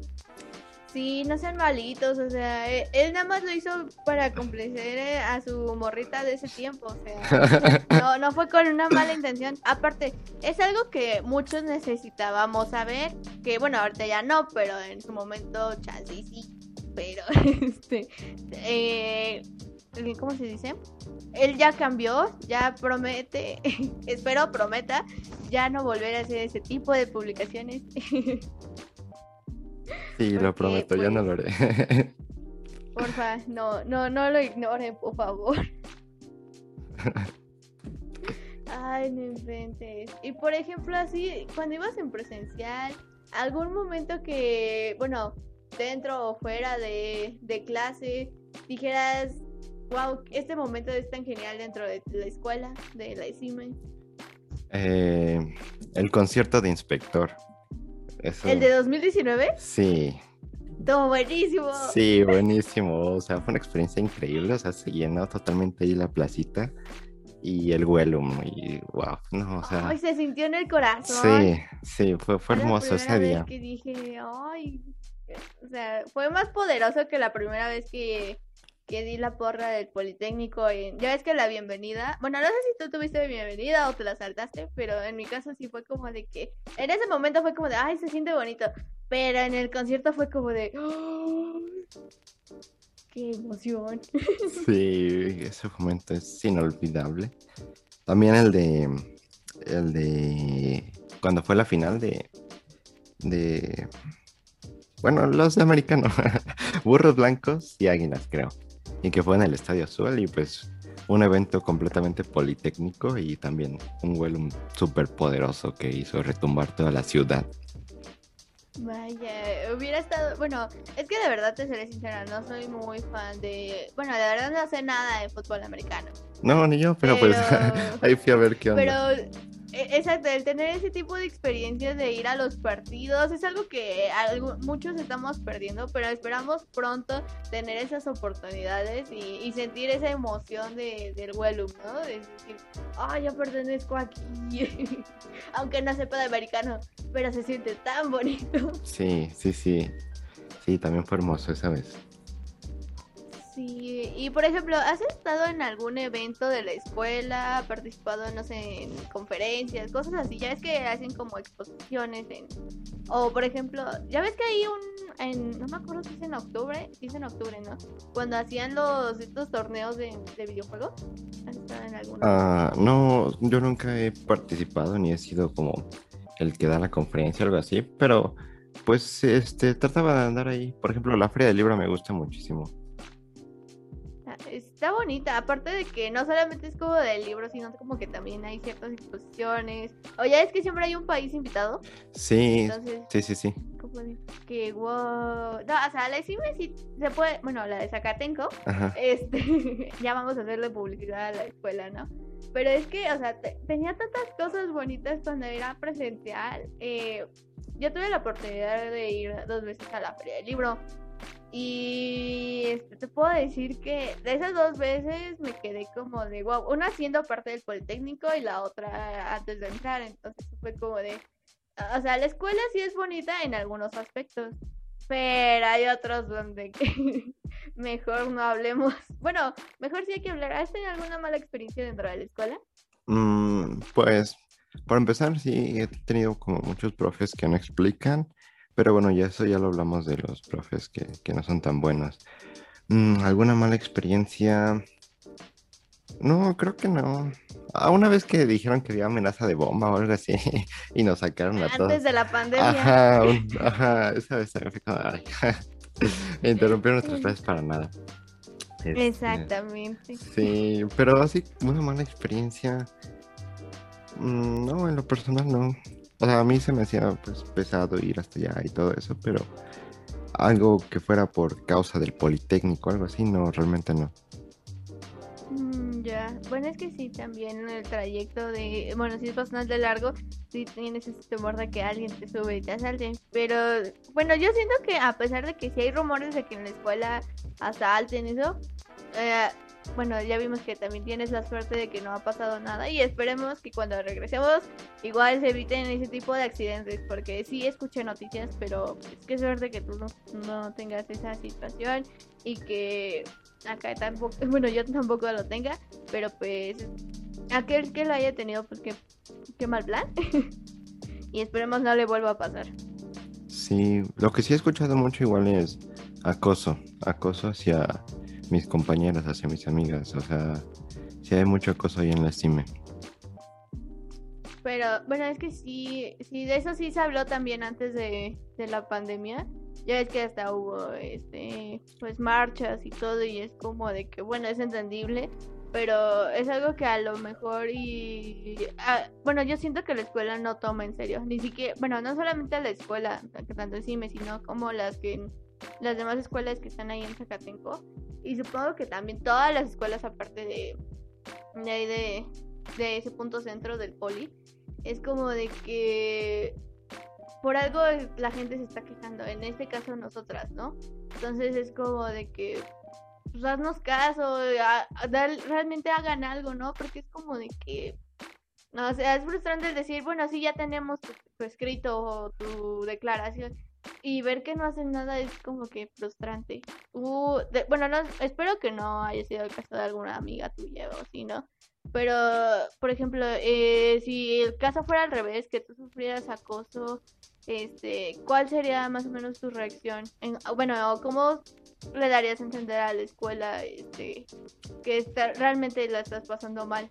Sí, no sean malitos, o sea, e- él nada más lo hizo para complacer eh, a su morrita de ese tiempo, o sea, no, no fue con una mala intención. Aparte, es algo que muchos necesitábamos saber, que bueno, ahorita ya no, pero en su momento chance sí, pero este, eh, ¿cómo se dice? Él ya cambió, ya promete, espero prometa, ya no volver a hacer ese tipo de publicaciones. Sí, lo prometo, ya no lo haré. Porfa, no, no, no lo ignoren, por favor. Ay, no inventes. Y por ejemplo, así, cuando ibas en presencial, algún momento que, bueno, dentro o fuera de, de clase, dijeras, wow, este momento es tan genial dentro de la escuela, de la Siemens. Eh, el concierto de inspector. Eso- ¿El de 2019? Sí, Todo buenísimo. sí, buenísimo. O sea, fue una experiencia increíble. O sea, se llenó totalmente ahí la placita y el Wellum. Y wow, no, o sea, Ay, se sintió en el corazón. sí, sí, fue, fue la hermoso ese día. vez que dije, ay, o sea, fue más poderoso que la primera vez que, que di la porra del Politécnico. En... Ya ves que la bienvenida, bueno, no sé si tú tuviste bienvenida o te la saltaste, pero en mi caso sí fue como de que, en ese momento fue como de, ay, se siente bonito, pero en el concierto fue como de, "Ay, qué emoción. Sí, ese momento es inolvidable. También el de el de cuando fue la final de, de, bueno, los de americano, burros blancos y águilas, creo, y que fue en el Estadio Azul y pues un evento completamente politécnico y también un vuelo súper poderoso que hizo retumbar toda la ciudad. Vaya, hubiera estado, bueno, es que de verdad te seré sincera, no soy muy fan de, bueno, de verdad no sé nada de fútbol americano. No, ni yo, pero, pues ahí fui a ver qué onda. Pero exacto, el tener ese tipo de experiencias de ir a los partidos es algo que muchos estamos perdiendo, pero esperamos pronto tener esas oportunidades y, sentir esa emoción de, del Wellum, ¿no? De decir, ah, yo pertenezco aquí, aunque no sepa de americano, pero se siente tan bonito. Sí, sí, sí. Sí, también fue hermoso esa vez. Y por ejemplo, ¿has estado en algún evento de la escuela? ¿Participado, no sé, en conferencias, cosas así? Ya ves que hacen como exposiciones en... O por ejemplo, ya ves que hay un... No me acuerdo si es en octubre, si es en octubre, ¿no? Cuando hacían los estos torneos de, videojuegos. ¿Has estado en alguno? Ah, no, yo nunca he participado ni he sido como el que da la conferencia o algo así, pero pues este trataba de andar ahí. Por ejemplo, la Feria del Libro me gusta muchísimo está bonita, aparte de que no solamente es como del libro, sino como que también hay ciertas exposiciones. O ya es que siempre hay un país invitado. Sí, sí, sí, sí. que wow. No, o sea, la CIME sí se puede, bueno, la de Zacatenco, este, ya vamos a hacerle publicidad a la escuela, ¿no? Pero es que, o sea, tenía tantas cosas bonitas cuando era presencial. Eh, yo tuve la oportunidad de ir dos veces a la feria del libro. Y te puedo decir que de esas dos veces me quedé como de wow, una siendo parte del Politécnico y la otra antes de entrar, entonces fue como de, o sea, la escuela sí es bonita en algunos aspectos, pero hay otros donde mejor no hablemos. Bueno, mejor sí hay que hablar. ¿Has tenido alguna mala experiencia dentro de la escuela? Mm, pues, para empezar, sí, he tenido como muchos profes que no explican pero bueno, ya eso ya lo hablamos de los profes que, no son tan buenos. Mm, ¿Alguna mala experiencia? No, creo que no. Ah, una vez que dijeron que había amenaza de bomba o algo así y nos sacaron a todos. Antes de la pandemia. Ajá, ajá, esa vez fue como, interrumpieron nuestras clases para nada. Este, Exactamente. Sí, pero así, una mala experiencia. Mm, no, en lo personal no. O sea, a mí se me hacía pues pesado ir hasta allá y todo eso, pero algo que fuera por causa del Politécnico, algo así, no, realmente no. Mm, ya, bueno, es que sí, también el trayecto de, bueno, si es bastante largo, sí tienes ese temor de que alguien te sube y te asalte. Pero, bueno, yo siento que a pesar de que sí hay rumores de que en la escuela asalten eso, eh, bueno, ya vimos que también tienes la suerte de que no ha pasado nada y esperemos que cuando regresemos igual se eviten ese tipo de accidentes porque sí escuché noticias, pero es que suerte que tú no, tengas esa situación y que acá tampoco, bueno, yo tampoco lo tenga, pero pues aquel que lo haya tenido, pues qué mal plan y esperemos no le vuelva a pasar. Sí, lo que sí he escuchado mucho igual es acoso, acoso hacia mis compañeras, hacia mis amigas. O sea, sí hay mucho acoso ahí en la CIME. Pero bueno, es que sí, sí, de eso sí se habló también antes de, la pandemia. Ya es que hasta hubo este pues marchas y todo y es como de que bueno, es entendible, pero es algo que a lo mejor y bueno, yo siento que la escuela no toma en serio, ni siquiera, bueno, no solamente la escuela, que tanto el CIME, sino como las que las demás escuelas que están ahí en Zacatenco. Y supongo que también todas las escuelas aparte de de, de, ese punto centro del poli es como de que por algo la gente se está quejando en este caso nosotras no entonces es como de que pues haznos caso realmente hagan algo no porque es como de que no, o sea, es frustrante decir, bueno, sí, ya tenemos tu escrito o tu declaración, y ver que no hacen nada es como que frustrante. Uh, bueno, no, espero que no haya sido el caso de alguna amiga tuya o si no. Pero, por ejemplo, eh, si el caso fuera al revés, que tú sufrieras acoso, este, ¿cuál sería más o menos tu reacción? En, bueno, ¿cómo le darías a entender a la escuela este, que está, realmente la estás pasando mal?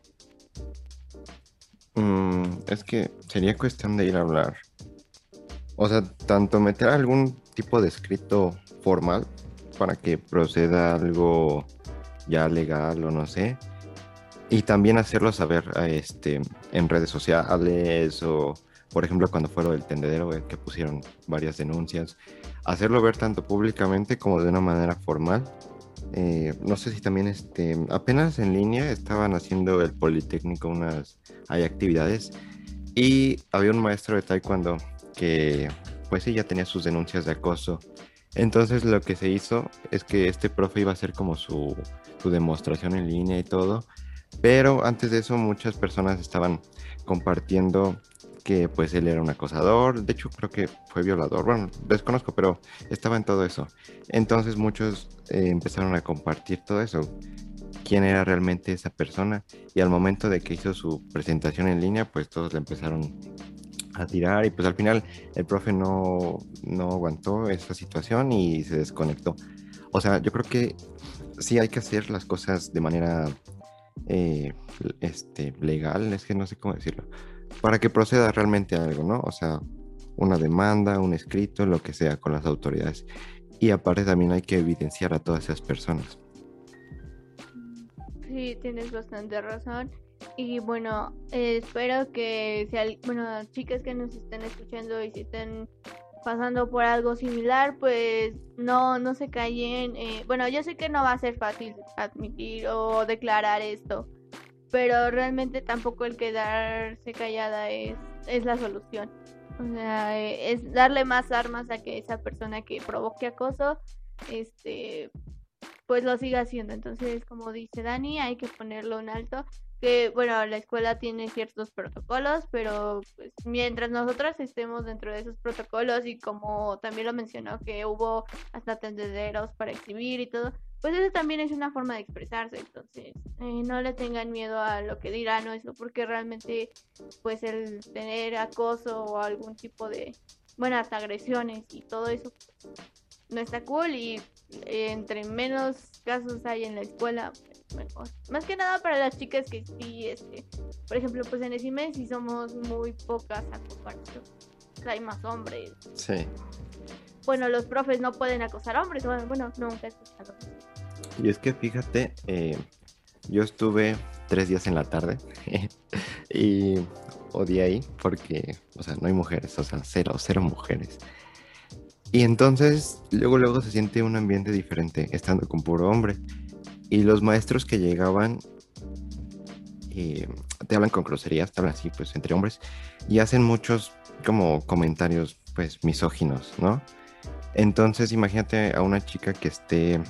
Mm, es que sería cuestión de ir a hablar. O sea, tanto meter algún tipo de escrito formal para que proceda algo ya legal o no sé. Y también hacerlo saber este, en redes sociales o, por ejemplo, cuando fue del tendedero, que pusieron varias denuncias. Hacerlo ver tanto públicamente como de una manera formal. Eh, no sé si también este, apenas en línea estaban haciendo el Politécnico unas hay actividades y había un maestro de taekwondo que pues ya tenía sus denuncias de acoso. Entonces lo que se hizo es que este profe iba a hacer como su, su demostración en línea y todo, pero antes de eso muchas personas estaban compartiendo que pues él era un acosador, de hecho creo que fue violador, bueno, desconozco, pero estaba en todo eso. Entonces muchos eh, empezaron a compartir todo eso, quién era realmente esa persona y al momento de que hizo su presentación en línea, pues todos le empezaron a tirar y pues al final el profe no, no aguantó esa situación y se desconectó. O sea, yo creo que sí hay que hacer las cosas de manera eh, este, legal, es que no sé cómo decirlo, para que proceda realmente algo, ¿no? O sea, una demanda, un escrito, lo que sea con las autoridades. Y aparte también hay que evidenciar a todas esas personas. Sí, tienes bastante razón. Y bueno, eh, espero que si bueno, chicas que nos estén escuchando y si estén pasando por algo similar, pues no, no se callen. Eh, bueno, yo sé que no va a ser fácil admitir o declarar esto, pero realmente tampoco el quedarse callada es, es la solución. O sea, eh, es darle más armas a que esa persona que provoque acoso, este, pues lo siga haciendo. Entonces, como dice Dani, hay que ponerlo en alto que bueno, la escuela tiene ciertos protocolos, pero pues mientras nosotras estemos dentro de esos protocolos y como también lo mencionó que hubo hasta tendederos para exhibir y todo, pues eso también es una forma de expresarse, entonces eh, no le tengan miedo a lo que dirán o eso, porque realmente pues el tener acoso o algún tipo de, buenas agresiones y todo eso no está cool y entre menos casos hay en la escuela, más que nada para las chicas que sí, este, por ejemplo, pues en el sí somos muy pocas a comparación. hay más hombres. Sí. Bueno, los profes no pueden acosar hombres. Bueno, nunca he escuchado. Y es que fíjate, eh, yo estuve tres días en la tarde y odié ahí porque, o sea, no hay mujeres, o sea, cero, cero mujeres. Y entonces, luego, luego se siente un ambiente diferente estando con puro hombre. Y los maestros que llegaban eh, te hablan con groserías, te hablan así, pues entre hombres, y hacen muchos como comentarios, pues misóginos, ¿no? Entonces, imagínate a una chica que esté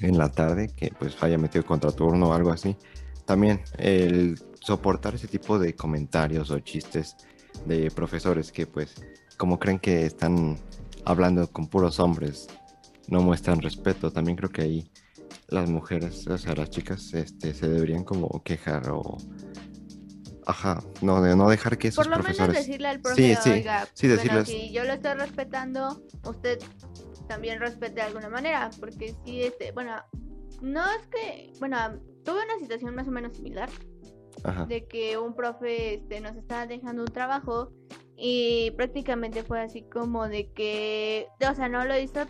en la tarde, que pues haya metido contraturno o algo así. También el soportar ese tipo de comentarios o chistes de profesores que pues como creen que están hablando con puros hombres, no muestran respeto. También creo que ahí las mujeres, o sea, las chicas, este, se deberían como quejar o... Ajá, no, de no dejar que esos Por lo profesores... menos decirle al profe, sí, oiga, sí, bueno, si yo lo estoy respetando, usted también respete de alguna manera, porque si este, bueno, no es que, bueno, tuve una situación más o menos similar, Ajá. de que un profe este, nos estaba dejando un trabajo y prácticamente fue así como de que, o sea, no lo hizo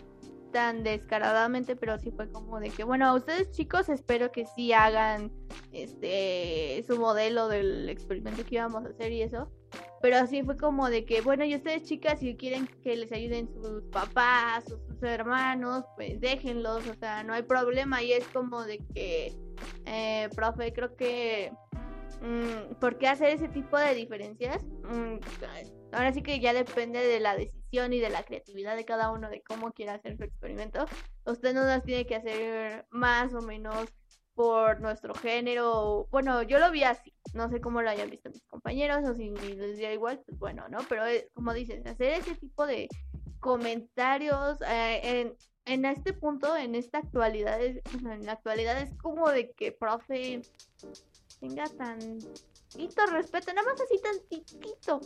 tan descaradamente, pero sí fue como de que, bueno, ustedes chicos espero que sí hagan este su modelo del experimento que íbamos a hacer y eso. Pero así fue como de que, bueno, y ustedes chicas, si quieren que les ayuden sus papás o sus hermanos, pues déjenlos, o sea, no hay problema. Y es como de que, eh, profe, creo que, mm, ¿por qué hacer ese tipo de diferencias? Mm, ahora sí que ya depende de la decisión y de la creatividad de cada uno de cómo quiere hacer su experimento. Usted no las tiene que hacer más o menos por nuestro género. Bueno, yo lo vi así. No sé cómo lo hayan visto mis compañeros o si les dio igual, pues bueno, ¿no? Pero es, como dices, hacer ese tipo de comentarios eh, en, en este punto, en esta actualidad, en la actualidad es como de que profe tenga tan tantito respeto, nada más así tantitito,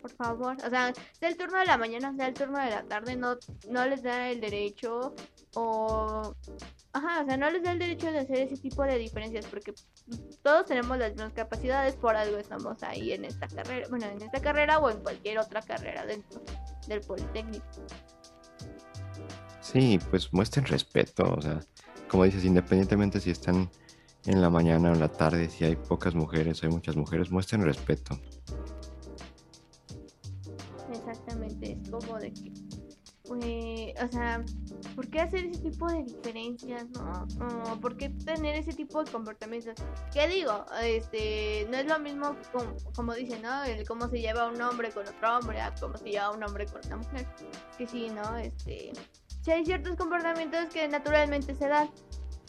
por favor. O sea, sea el turno de la mañana, sea el turno de la tarde, no, no les da el derecho o... Ajá, o sea, no les da el derecho de hacer ese tipo de diferencias porque todos tenemos las mismas capacidades, por algo estamos ahí en esta carrera, bueno, en esta carrera o en cualquier otra carrera dentro del Politécnico. Sí, pues muestren respeto, o sea, como dices, independientemente si están en la mañana o en la tarde, si hay pocas mujeres hay muchas mujeres, muestren respeto. Exactamente, es como de que, pues, o sea, ¿por qué hacer ese tipo de diferencias, no? ¿Por qué tener ese tipo de comportamientos? ¿Qué digo? Este, no es lo mismo como, como dicen, ¿no? El cómo se lleva un hombre con otro hombre, a cómo se lleva un hombre con una mujer. Que sí, ¿no? Este, si hay ciertos comportamientos que naturalmente se dan,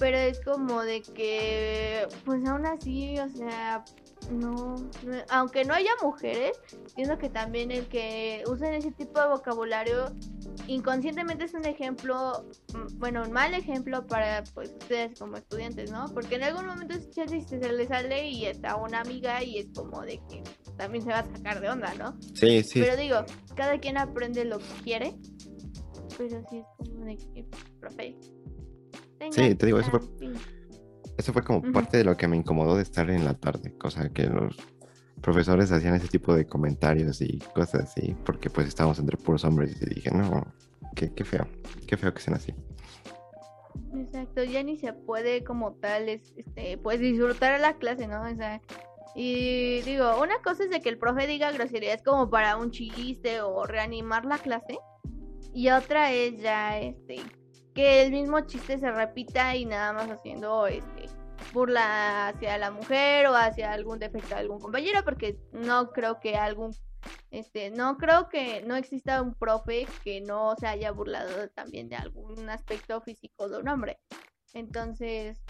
pero es como de que, pues aún así, o sea, no, aunque no haya mujeres, entiendo que también el que usen ese tipo de vocabulario inconscientemente es un ejemplo, mm, bueno, un mal ejemplo para pues ustedes como estudiantes, ¿no? Porque en algún momento se le sale y está una amiga y es como de que también se va a sacar de onda, ¿no? Sí, sí. Pero digo, cada quien aprende lo que quiere, pero sí es como de que, profe. Sí, te digo, eso fue, eso fue como parte de lo que me incomodó de estar en la tarde, cosa que los profesores hacían ese tipo de comentarios y cosas así, porque pues estábamos entre puros hombres y dije, no, qué, qué feo, qué feo que sean así. Exacto, ya ni se puede como tal, este, pues disfrutar la clase, ¿no? O sea, y digo, una cosa es de que el profe diga groserías como para un chiste o reanimar la clase, y otra es ya, este, que el mismo chiste se repita y nada más haciendo, este, burla hacia la mujer o hacia algún defecto de algún compañero, porque no creo que algún, este, no creo que no exista un profe que no se haya burlado también de algún aspecto físico de un hombre. Entonces,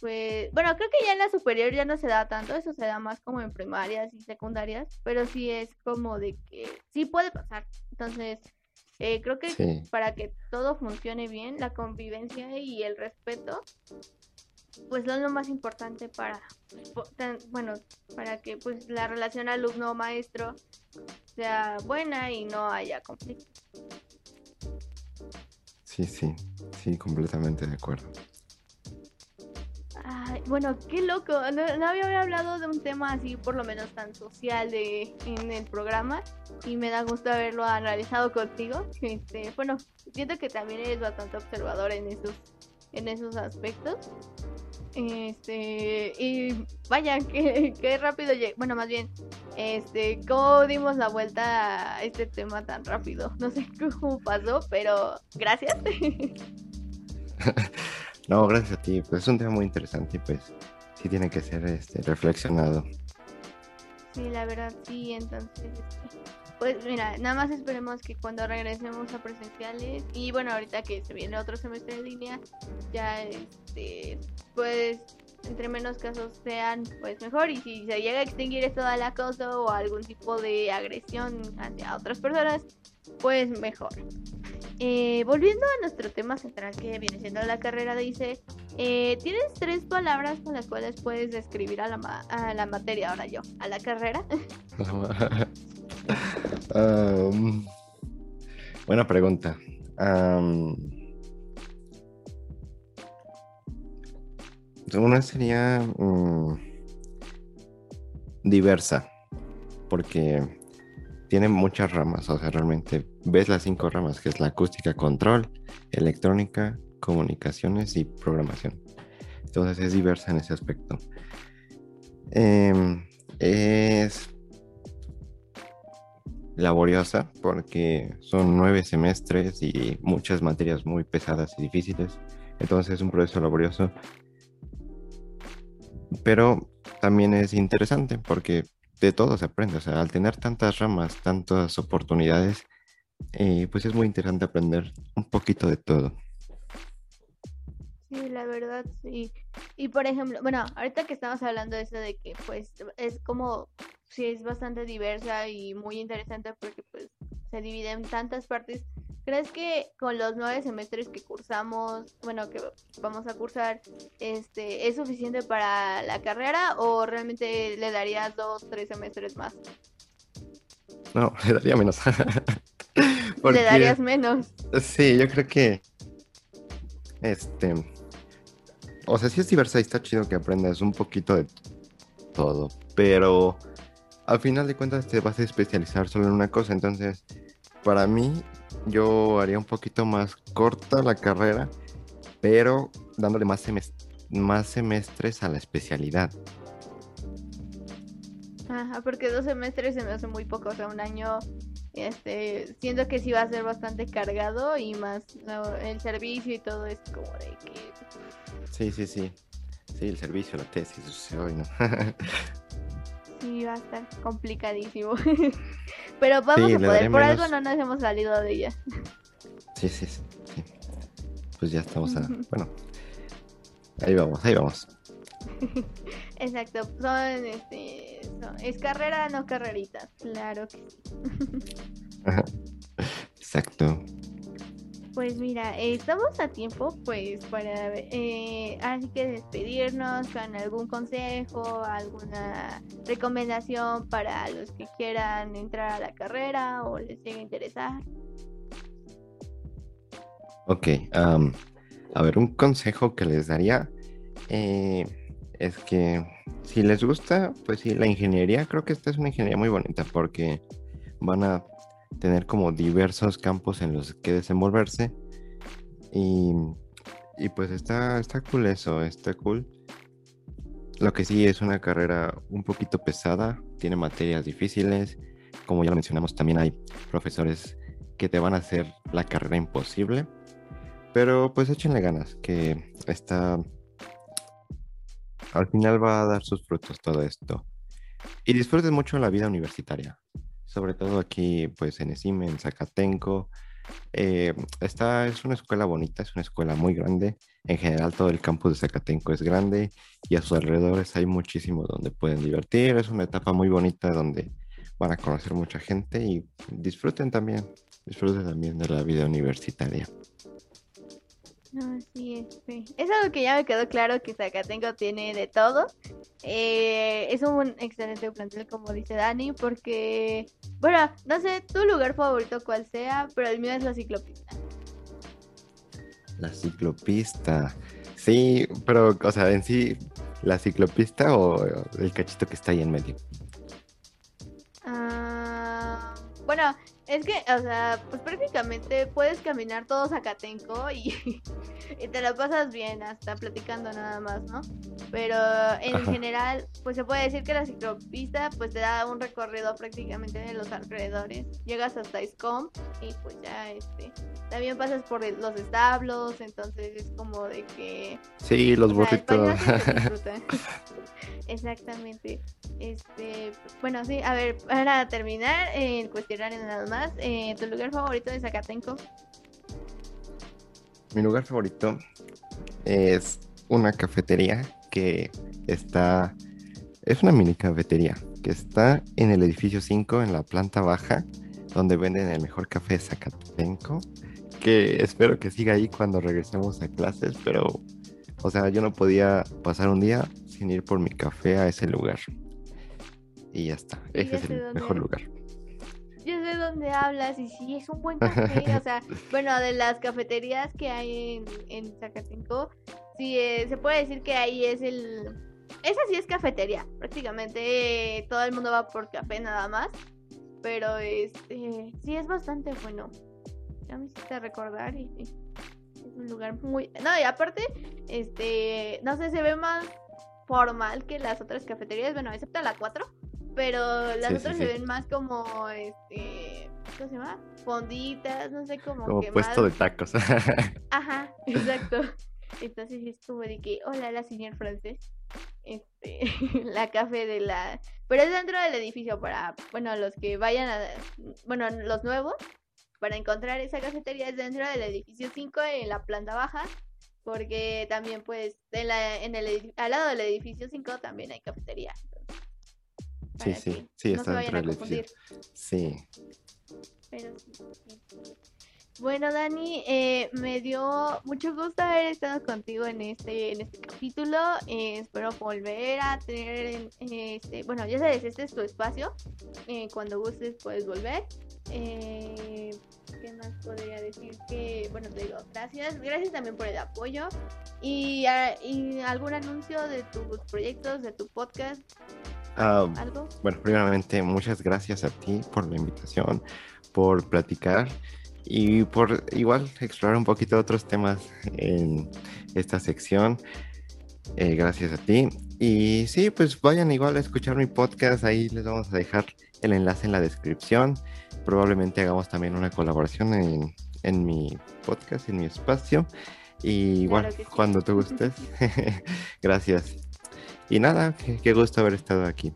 pues, bueno, creo que ya en la superior ya no se da tanto, eso se da más como en primarias y secundarias, pero sí es como de que sí puede pasar. Entonces, eh, creo que para que todo funcione bien, la convivencia y el respeto pues es lo más importante para, bueno, para que pues la relación alumno-maestro sea buena y no haya conflicto. Sí, sí, sí, completamente de acuerdo. Bueno, qué loco. No, había hablado de un tema así, por lo menos tan social de, en el programa. Y me da gusto haberlo analizado contigo. Este, bueno, siento que también eres bastante observador en esos, en esos aspectos. Este, y vaya, qué, qué rápido llegué. Bueno, más bien, este, cómo dimos la vuelta a este tema tan rápido. No sé cómo pasó, pero gracias. no, gracias a ti. Pues es un tema muy interesante y pues sí tiene que ser este, reflexionado. Sí, la verdad, sí, entonces. Pues mira, nada más esperemos que cuando regresemos a presenciales y bueno, ahorita que se viene otro semestre en línea, ya este, pues entre menos casos sean, pues mejor. Y si se llega a extinguir esto del acoso o algún tipo de agresión hacia otras personas, pues mejor. Eh, volviendo a nuestro tema central que viene siendo la carrera, dice, eh, tienes tres palabras con las cuales puedes describir a la, a la materia, ahora yo, a la carrera. buena pregunta. una sería mm, diversa, porque tiene muchas ramas, o sea, realmente ves las cinco ramas, que es la acústica, control, electrónica, comunicaciones y programación. Entonces es diversa en ese aspecto. Em, es laboriosa porque son nueve semestres y muchas materias muy pesadas y difíciles. Entonces es un proceso laborioso. Pero también es interesante porque de todo se aprende. O sea, al tener tantas ramas, tantas oportunidades, eh, pues es muy interesante aprender un poquito de todo. Sí, la verdad, sí. Y por ejemplo, bueno, ahorita que estamos hablando de eso de que pues es como sí es bastante diversa y muy interesante porque pues se divide en tantas partes. ¿Crees que con los nueve semestres que cursamos, bueno, que vamos a cursar, este, es suficiente para la carrera o realmente le darías dos, tres semestres más? No, le daría menos. Le Porque- darías menos. Sí, yo creo que. Este. O sea, sí es diversa y está chido que aprendas un poquito de todo. Pero al final de cuentas te vas a especializar solo en una cosa. Entonces, para mí, yo haría un poquito más corta la carrera, pero dándole más, semes- más semestres a la especialidad. Ajá, porque dos semestres se me hace muy poco, o sea, un año, este, siento que sí va a ser bastante cargado y más no, el servicio y todo es como de que Sí, sí, sí. Sí, el servicio, la tesis, eso, no. sí va a estar complicadísimo. Pero vamos Sí, a poder, por algo no nos hemos salido de ella. Sí, sí, sí. Pues ya estamos a. Bueno. Ahí vamos, ahí vamos. Exacto, son, este, son- es carrera, no carreritas, claro que sí. Ajá. Exacto. Pues mira, eh, estamos a tiempo pues para eh, así que despedirnos con algún consejo, alguna recomendación para los que quieran entrar a la carrera o les llegue a interesar. Ok. am, a ver, un consejo que les daría eh, es que si les gusta, pues sí, la ingeniería, creo que esta es una ingeniería muy bonita porque van a tener como diversos campos en los que desenvolverse. Y, y pues está, está cool eso, está cool. Lo que sí es una carrera un poquito pesada, tiene materias difíciles. Como ya lo mencionamos, también hay profesores que te van a hacer la carrera imposible. Pero pues échenle ganas, que está... Al final va a dar sus frutos todo esto. Y disfruten mucho la vida universitaria. Sobre todo aquí, pues en ESIM, en Zacatenco. Eh, esta es una escuela bonita, es una escuela muy grande. En general, todo el campus de Zacatenco es grande y a sus alrededores hay muchísimo donde pueden divertir. Es una etapa muy bonita donde van a conocer mucha gente y disfruten también, disfruten también de la vida universitaria. Sí, este, es algo que ya me quedó claro que Zacatenco tiene de todo. Eh, es un excelente plantel, como dice Dani, porque, bueno, no sé tu lugar favorito cuál sea, pero el mío es la ciclopista. La ciclopista. Sí, pero, o sea, en sí, la ciclopista o el cachito que está ahí en medio. Ah, bueno, es que, o sea, pues prácticamente puedes caminar todo Zacatenco y, y te la pasas bien hasta platicando nada más, ¿no? Pero en Ajá. general, pues se puede decir que la ciclopista pues te da un recorrido prácticamente de los alrededores. Llegas hasta Iscom y pues ya, este, también pasas por los establos, entonces es como de que Sí, los burritos. Exactamente. Este, bueno, sí, a ver, para terminar el cuestionario nada más, eh, ¿tu lugar favorito de Zacatenco? Mi lugar favorito es una cafetería que está. Es una mini cafetería que está en el edificio 5, en la planta baja, donde venden el mejor café de Zacatenco. Que espero que siga ahí cuando regresemos a clases, pero. O sea, yo no podía pasar un día sin ir por mi café a ese lugar. Y ya está. Ese es el mejor lugar. Dónde hablas y sí, es un buen café. O sea, bueno, de las cafeterías que hay en, en Zacatenco, sí, eh, se puede decir que ahí es el... Esa sí es cafetería, prácticamente eh, todo el mundo va por café nada más, pero este, sí es bastante bueno. Ya me hiciste recordar y sí, es un lugar muy... No, y aparte, este, no sé, se ve más formal que las otras cafeterías, bueno, excepto la 4, pero las Sí, otras sí. se ven más como, este, ¿cómo se llama? Fonditas, no sé, como, Como que puesto más... de tacos. Ajá, exacto. Entonces es como de que, hola, la señor francés. Este, la café de la... Pero es dentro del edificio para, bueno, los que vayan a... Bueno, los nuevos, para encontrar esa cafetería es dentro del edificio 5 en la planta baja. Porque también, pues, en la, en el, al lado del edificio 5 también hay cafetería. Sí, sí, sí, no está dentro a del edificio. confundir. Sí. Pero sí, sí. Bueno, Dani, eh, me dio mucho gusto haber estado contigo en este, en este capítulo. Eh, espero volver a tener, este, bueno, ya sabes, este es tu espacio. Eh, cuando gustes puedes volver. Eh, ¿Qué más podría decir? Que, bueno, te digo, gracias. Gracias también por el apoyo. Y, ah, y algún anuncio de tus proyectos, de tu podcast, Ah, algo. bueno, primeramente, muchas gracias a ti por la invitación, por platicar y por igual explorar un poquito otros temas en esta sección. Eh, gracias a ti. Y sí, pues vayan igual a escuchar mi podcast. Ahí les vamos a dejar el enlace en la descripción. Probablemente hagamos también una colaboración en, en mi podcast, en mi espacio. Y igual, Claro que sí. cuando te gustes. gracias. Y nada, qué, qué gusto haber estado aquí.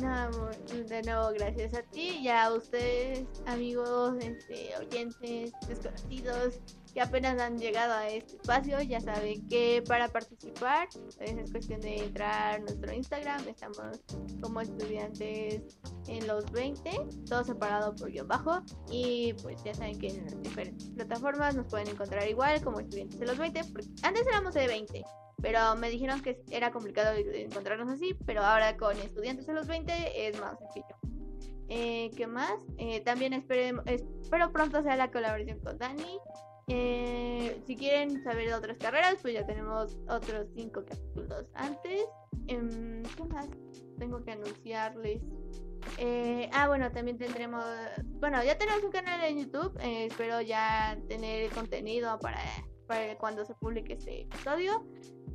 Nada, mu- de nuevo, gracias a ti y a ustedes, amigos, este, oyentes, desconocidos que apenas han llegado a este espacio. Ya saben que para participar pues, es cuestión de entrar a nuestro Instagram. Estamos como estudiantes en los 20, todo separado por guion bajo. Y pues ya saben que en las diferentes plataformas nos pueden encontrar igual como estudiantes de los 20, porque antes éramos de 20 pero me dijeron que era complicado encontrarnos así, pero ahora con estudiantes de los 20 es más sencillo. Eh, ¿Qué más? Eh, también espero pronto sea la colaboración con Dani. Eh, si quieren saber de otras carreras, pues ya tenemos otros cinco capítulos antes. Em, ¿Qué más? Tengo que anunciarles. Eh, ah, bueno, también tendremos. Bueno, ya tenemos un canal en YouTube. eh, espero ya tener contenido para, para cuando se publique este episodio.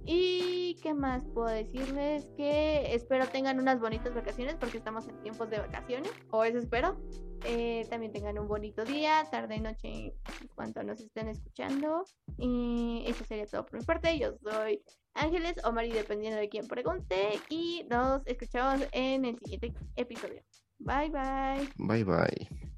Y qué más puedo decirles que espero tengan unas bonitas vacaciones porque estamos en tiempos de vacaciones, o eso espero. Eh, también tengan un bonito día, tarde y noche en cuanto nos estén escuchando. Y eso sería todo por mi parte. Yo soy Ángeles o Mari, dependiendo de quién pregunte. Y nos escuchamos en el siguiente episodio. Bye bye. Bye bye.